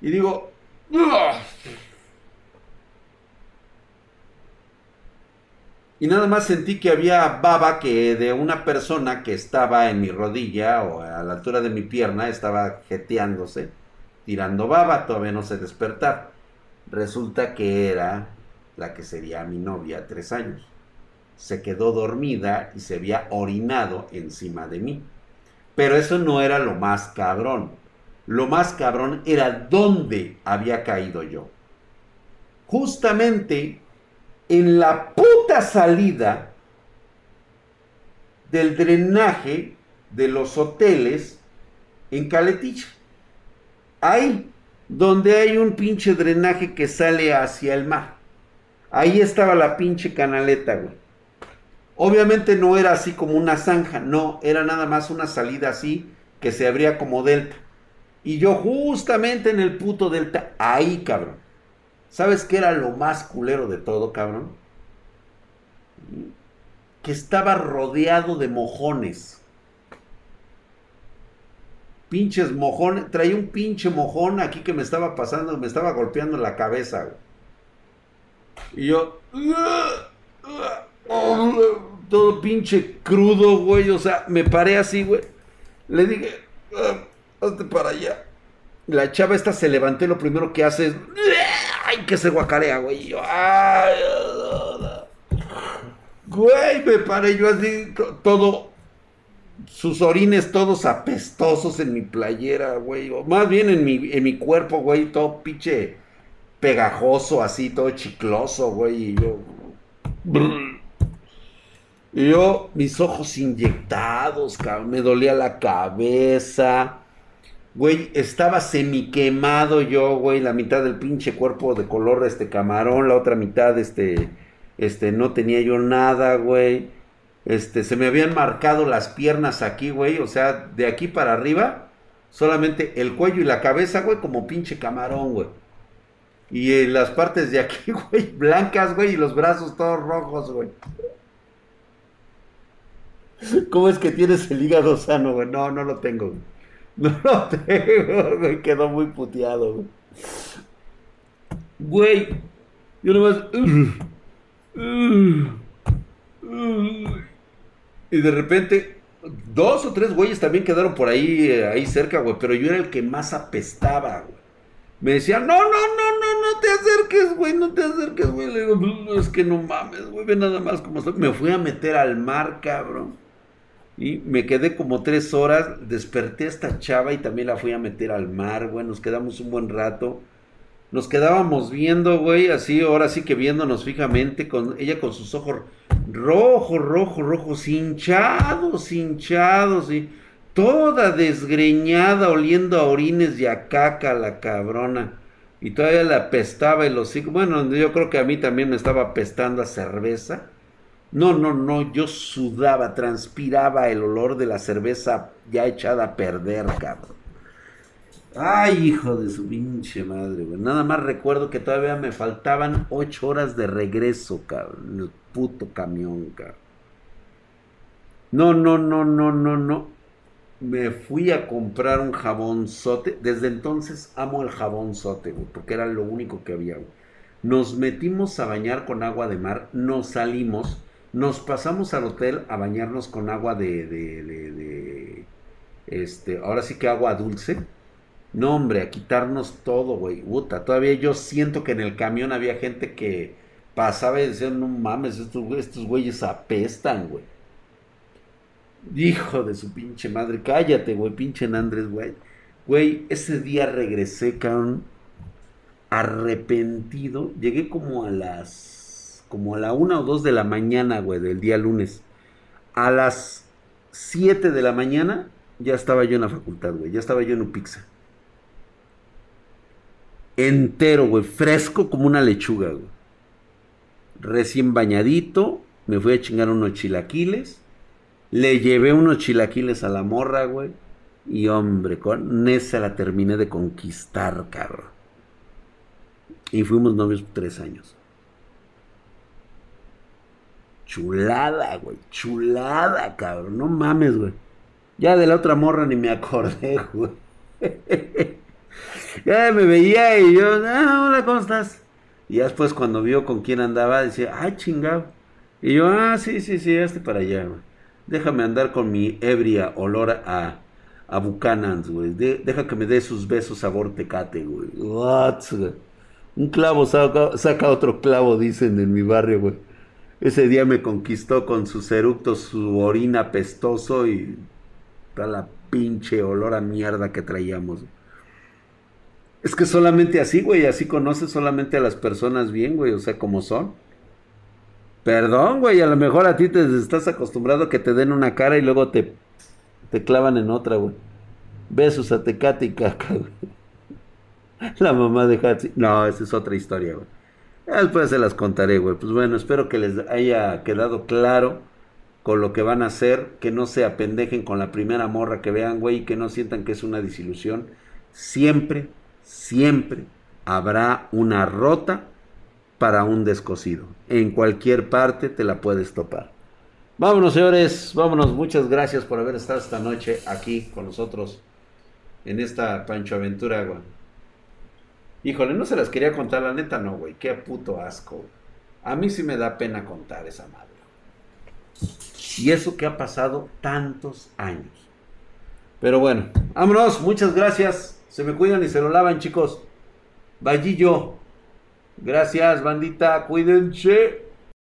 Y digo, Y nada más sentí que había baba que de una persona que estaba en mi rodilla o a la altura de mi pierna estaba jeteándose, tirando baba, todavía no sé despertar. Resulta que era la que sería mi novia tres años. Se quedó dormida y se había orinado encima de mí. Pero eso no era lo más cabrón. Lo más cabrón era dónde había caído yo. Justamente en la puta salida del drenaje de los hoteles en Caletilla. Ahí, donde hay un pinche drenaje que sale hacia el mar. Ahí estaba la pinche canaleta, güey. Obviamente no era así como una zanja, no, era nada más una salida así que se abría como delta. Y yo justamente en el puto delta, ahí, cabrón. ¿Sabes qué era lo más culero de todo, cabrón? Que estaba rodeado de mojones. Pinches mojones. Traía un pinche mojón aquí que me estaba pasando, me estaba golpeando la cabeza. Y yo. Todo pinche crudo, güey. O sea, me paré así, güey. Le dije, hazte para allá. La chava esta se levantó y lo primero que hace es. ¡Ay! Que se guacarea, güey. yo, ¡ay! Güey, me paré yo así, todo. Sus orines todos apestosos en mi playera, güey. O más bien en mi, en mi cuerpo, güey. Todo pinche pegajoso, así, todo chicloso, güey. Y yo. Y yo, mis ojos inyectados, cabrón. Me dolía la cabeza. Güey, estaba semi quemado yo, güey, la mitad del pinche cuerpo de color este camarón, la otra mitad este este no tenía yo nada, güey. Este se me habían marcado las piernas aquí, güey, o sea, de aquí para arriba solamente el cuello y la cabeza, güey, como pinche camarón, güey. Y en las partes de aquí, güey, blancas, güey, y los brazos todos rojos, güey. ¿Cómo es que tienes el hígado sano, güey? No, no lo tengo. No lo tengo, güey. Quedó muy puteado, güey. Güey, yo nomás. y de repente, dos o tres güeyes también quedaron por ahí, eh, ahí cerca, güey. Pero yo era el que más apestaba, güey. Me decían, no, no, no, no, no te acerques, güey, no te acerques, güey. Le digo, es que no mames, güey, ve nada más como estoy. Me fui a meter al mar, cabrón. Y me quedé como tres horas, desperté a esta chava y también la fui a meter al mar, güey, nos quedamos un buen rato. Nos quedábamos viendo, güey, así, ahora sí que viéndonos fijamente, con ella con sus ojos rojos, rojos, rojos, hinchados, hinchados, y toda desgreñada, oliendo a orines y a caca la cabrona. Y todavía la apestaba el hocico. Bueno, yo creo que a mí también me estaba apestando a cerveza. No, no, no, yo sudaba, transpiraba el olor de la cerveza ya echada a perder, cabrón. Ay, hijo de su pinche madre, güey. Nada más recuerdo que todavía me faltaban ocho horas de regreso, cabrón. El puto camión, cabrón. No, no, no, no, no, no. Me fui a comprar un jabón sote. Desde entonces amo el jabón sote, güey, porque era lo único que había. Nos metimos a bañar con agua de mar, nos salimos nos pasamos al hotel a bañarnos con agua de, de, de, este, ahora sí que agua dulce. No, hombre, a quitarnos todo, güey. Puta, todavía yo siento que en el camión había gente que pasaba y decía, no mames, estos, estos güeyes apestan, güey. Hijo de su pinche madre, cállate, güey, pinche Andrés, güey. Güey, ese día regresé, cabrón, arrepentido. Llegué como a las como a la una o dos de la mañana, güey, del día lunes. A las 7 de la mañana ya estaba yo en la facultad, güey. Ya estaba yo en un pizza. Entero, güey. Fresco como una lechuga, güey. Recién bañadito. Me fui a chingar unos chilaquiles. Le llevé unos chilaquiles a la morra, güey. Y hombre, con esa la terminé de conquistar, cabrón. Y fuimos novios tres años. Chulada, güey. Chulada, cabrón. No mames, güey. Ya de la otra morra ni me acordé, güey. Ya me veía y yo, ah, hola, ¿cómo estás? Y después cuando vio con quién andaba, decía, ah, chingado. Y yo, ah, sí, sí, sí, este para allá, güey. Déjame andar con mi ebria olor a, a güey. deja que me dé sus besos sabor tecate, güey. What, Un clavo saca, otro clavo, dicen en mi barrio, güey. Ese día me conquistó con sus eructos, su orina pestoso y Está la pinche olor a mierda que traíamos. Es que solamente así, güey, así conoces solamente a las personas bien, güey, o sea, como son. Perdón, güey, a lo mejor a ti te estás acostumbrado a que te den una cara y luego te, te clavan en otra, güey. Besos a Tecate y caca, güey. La mamá de Hatsi. No, esa es otra historia, güey. Después se las contaré, güey. Pues bueno, espero que les haya quedado claro con lo que van a hacer, que no se apendejen con la primera morra que vean, güey, y que no sientan que es una disilusión. Siempre, siempre habrá una rota para un descosido. En cualquier parte te la puedes topar. Vámonos, señores, vámonos. Muchas gracias por haber estado esta noche aquí con nosotros en esta Pancho Aventura, güey. Híjole, no se las quería contar, la neta no, güey. Qué puto asco. A mí sí me da pena contar esa madre. Y eso que ha pasado tantos años. Pero bueno, vámonos, muchas gracias. Se me cuidan y se lo lavan, chicos. Vallillo. Gracias, bandita. Cuídense.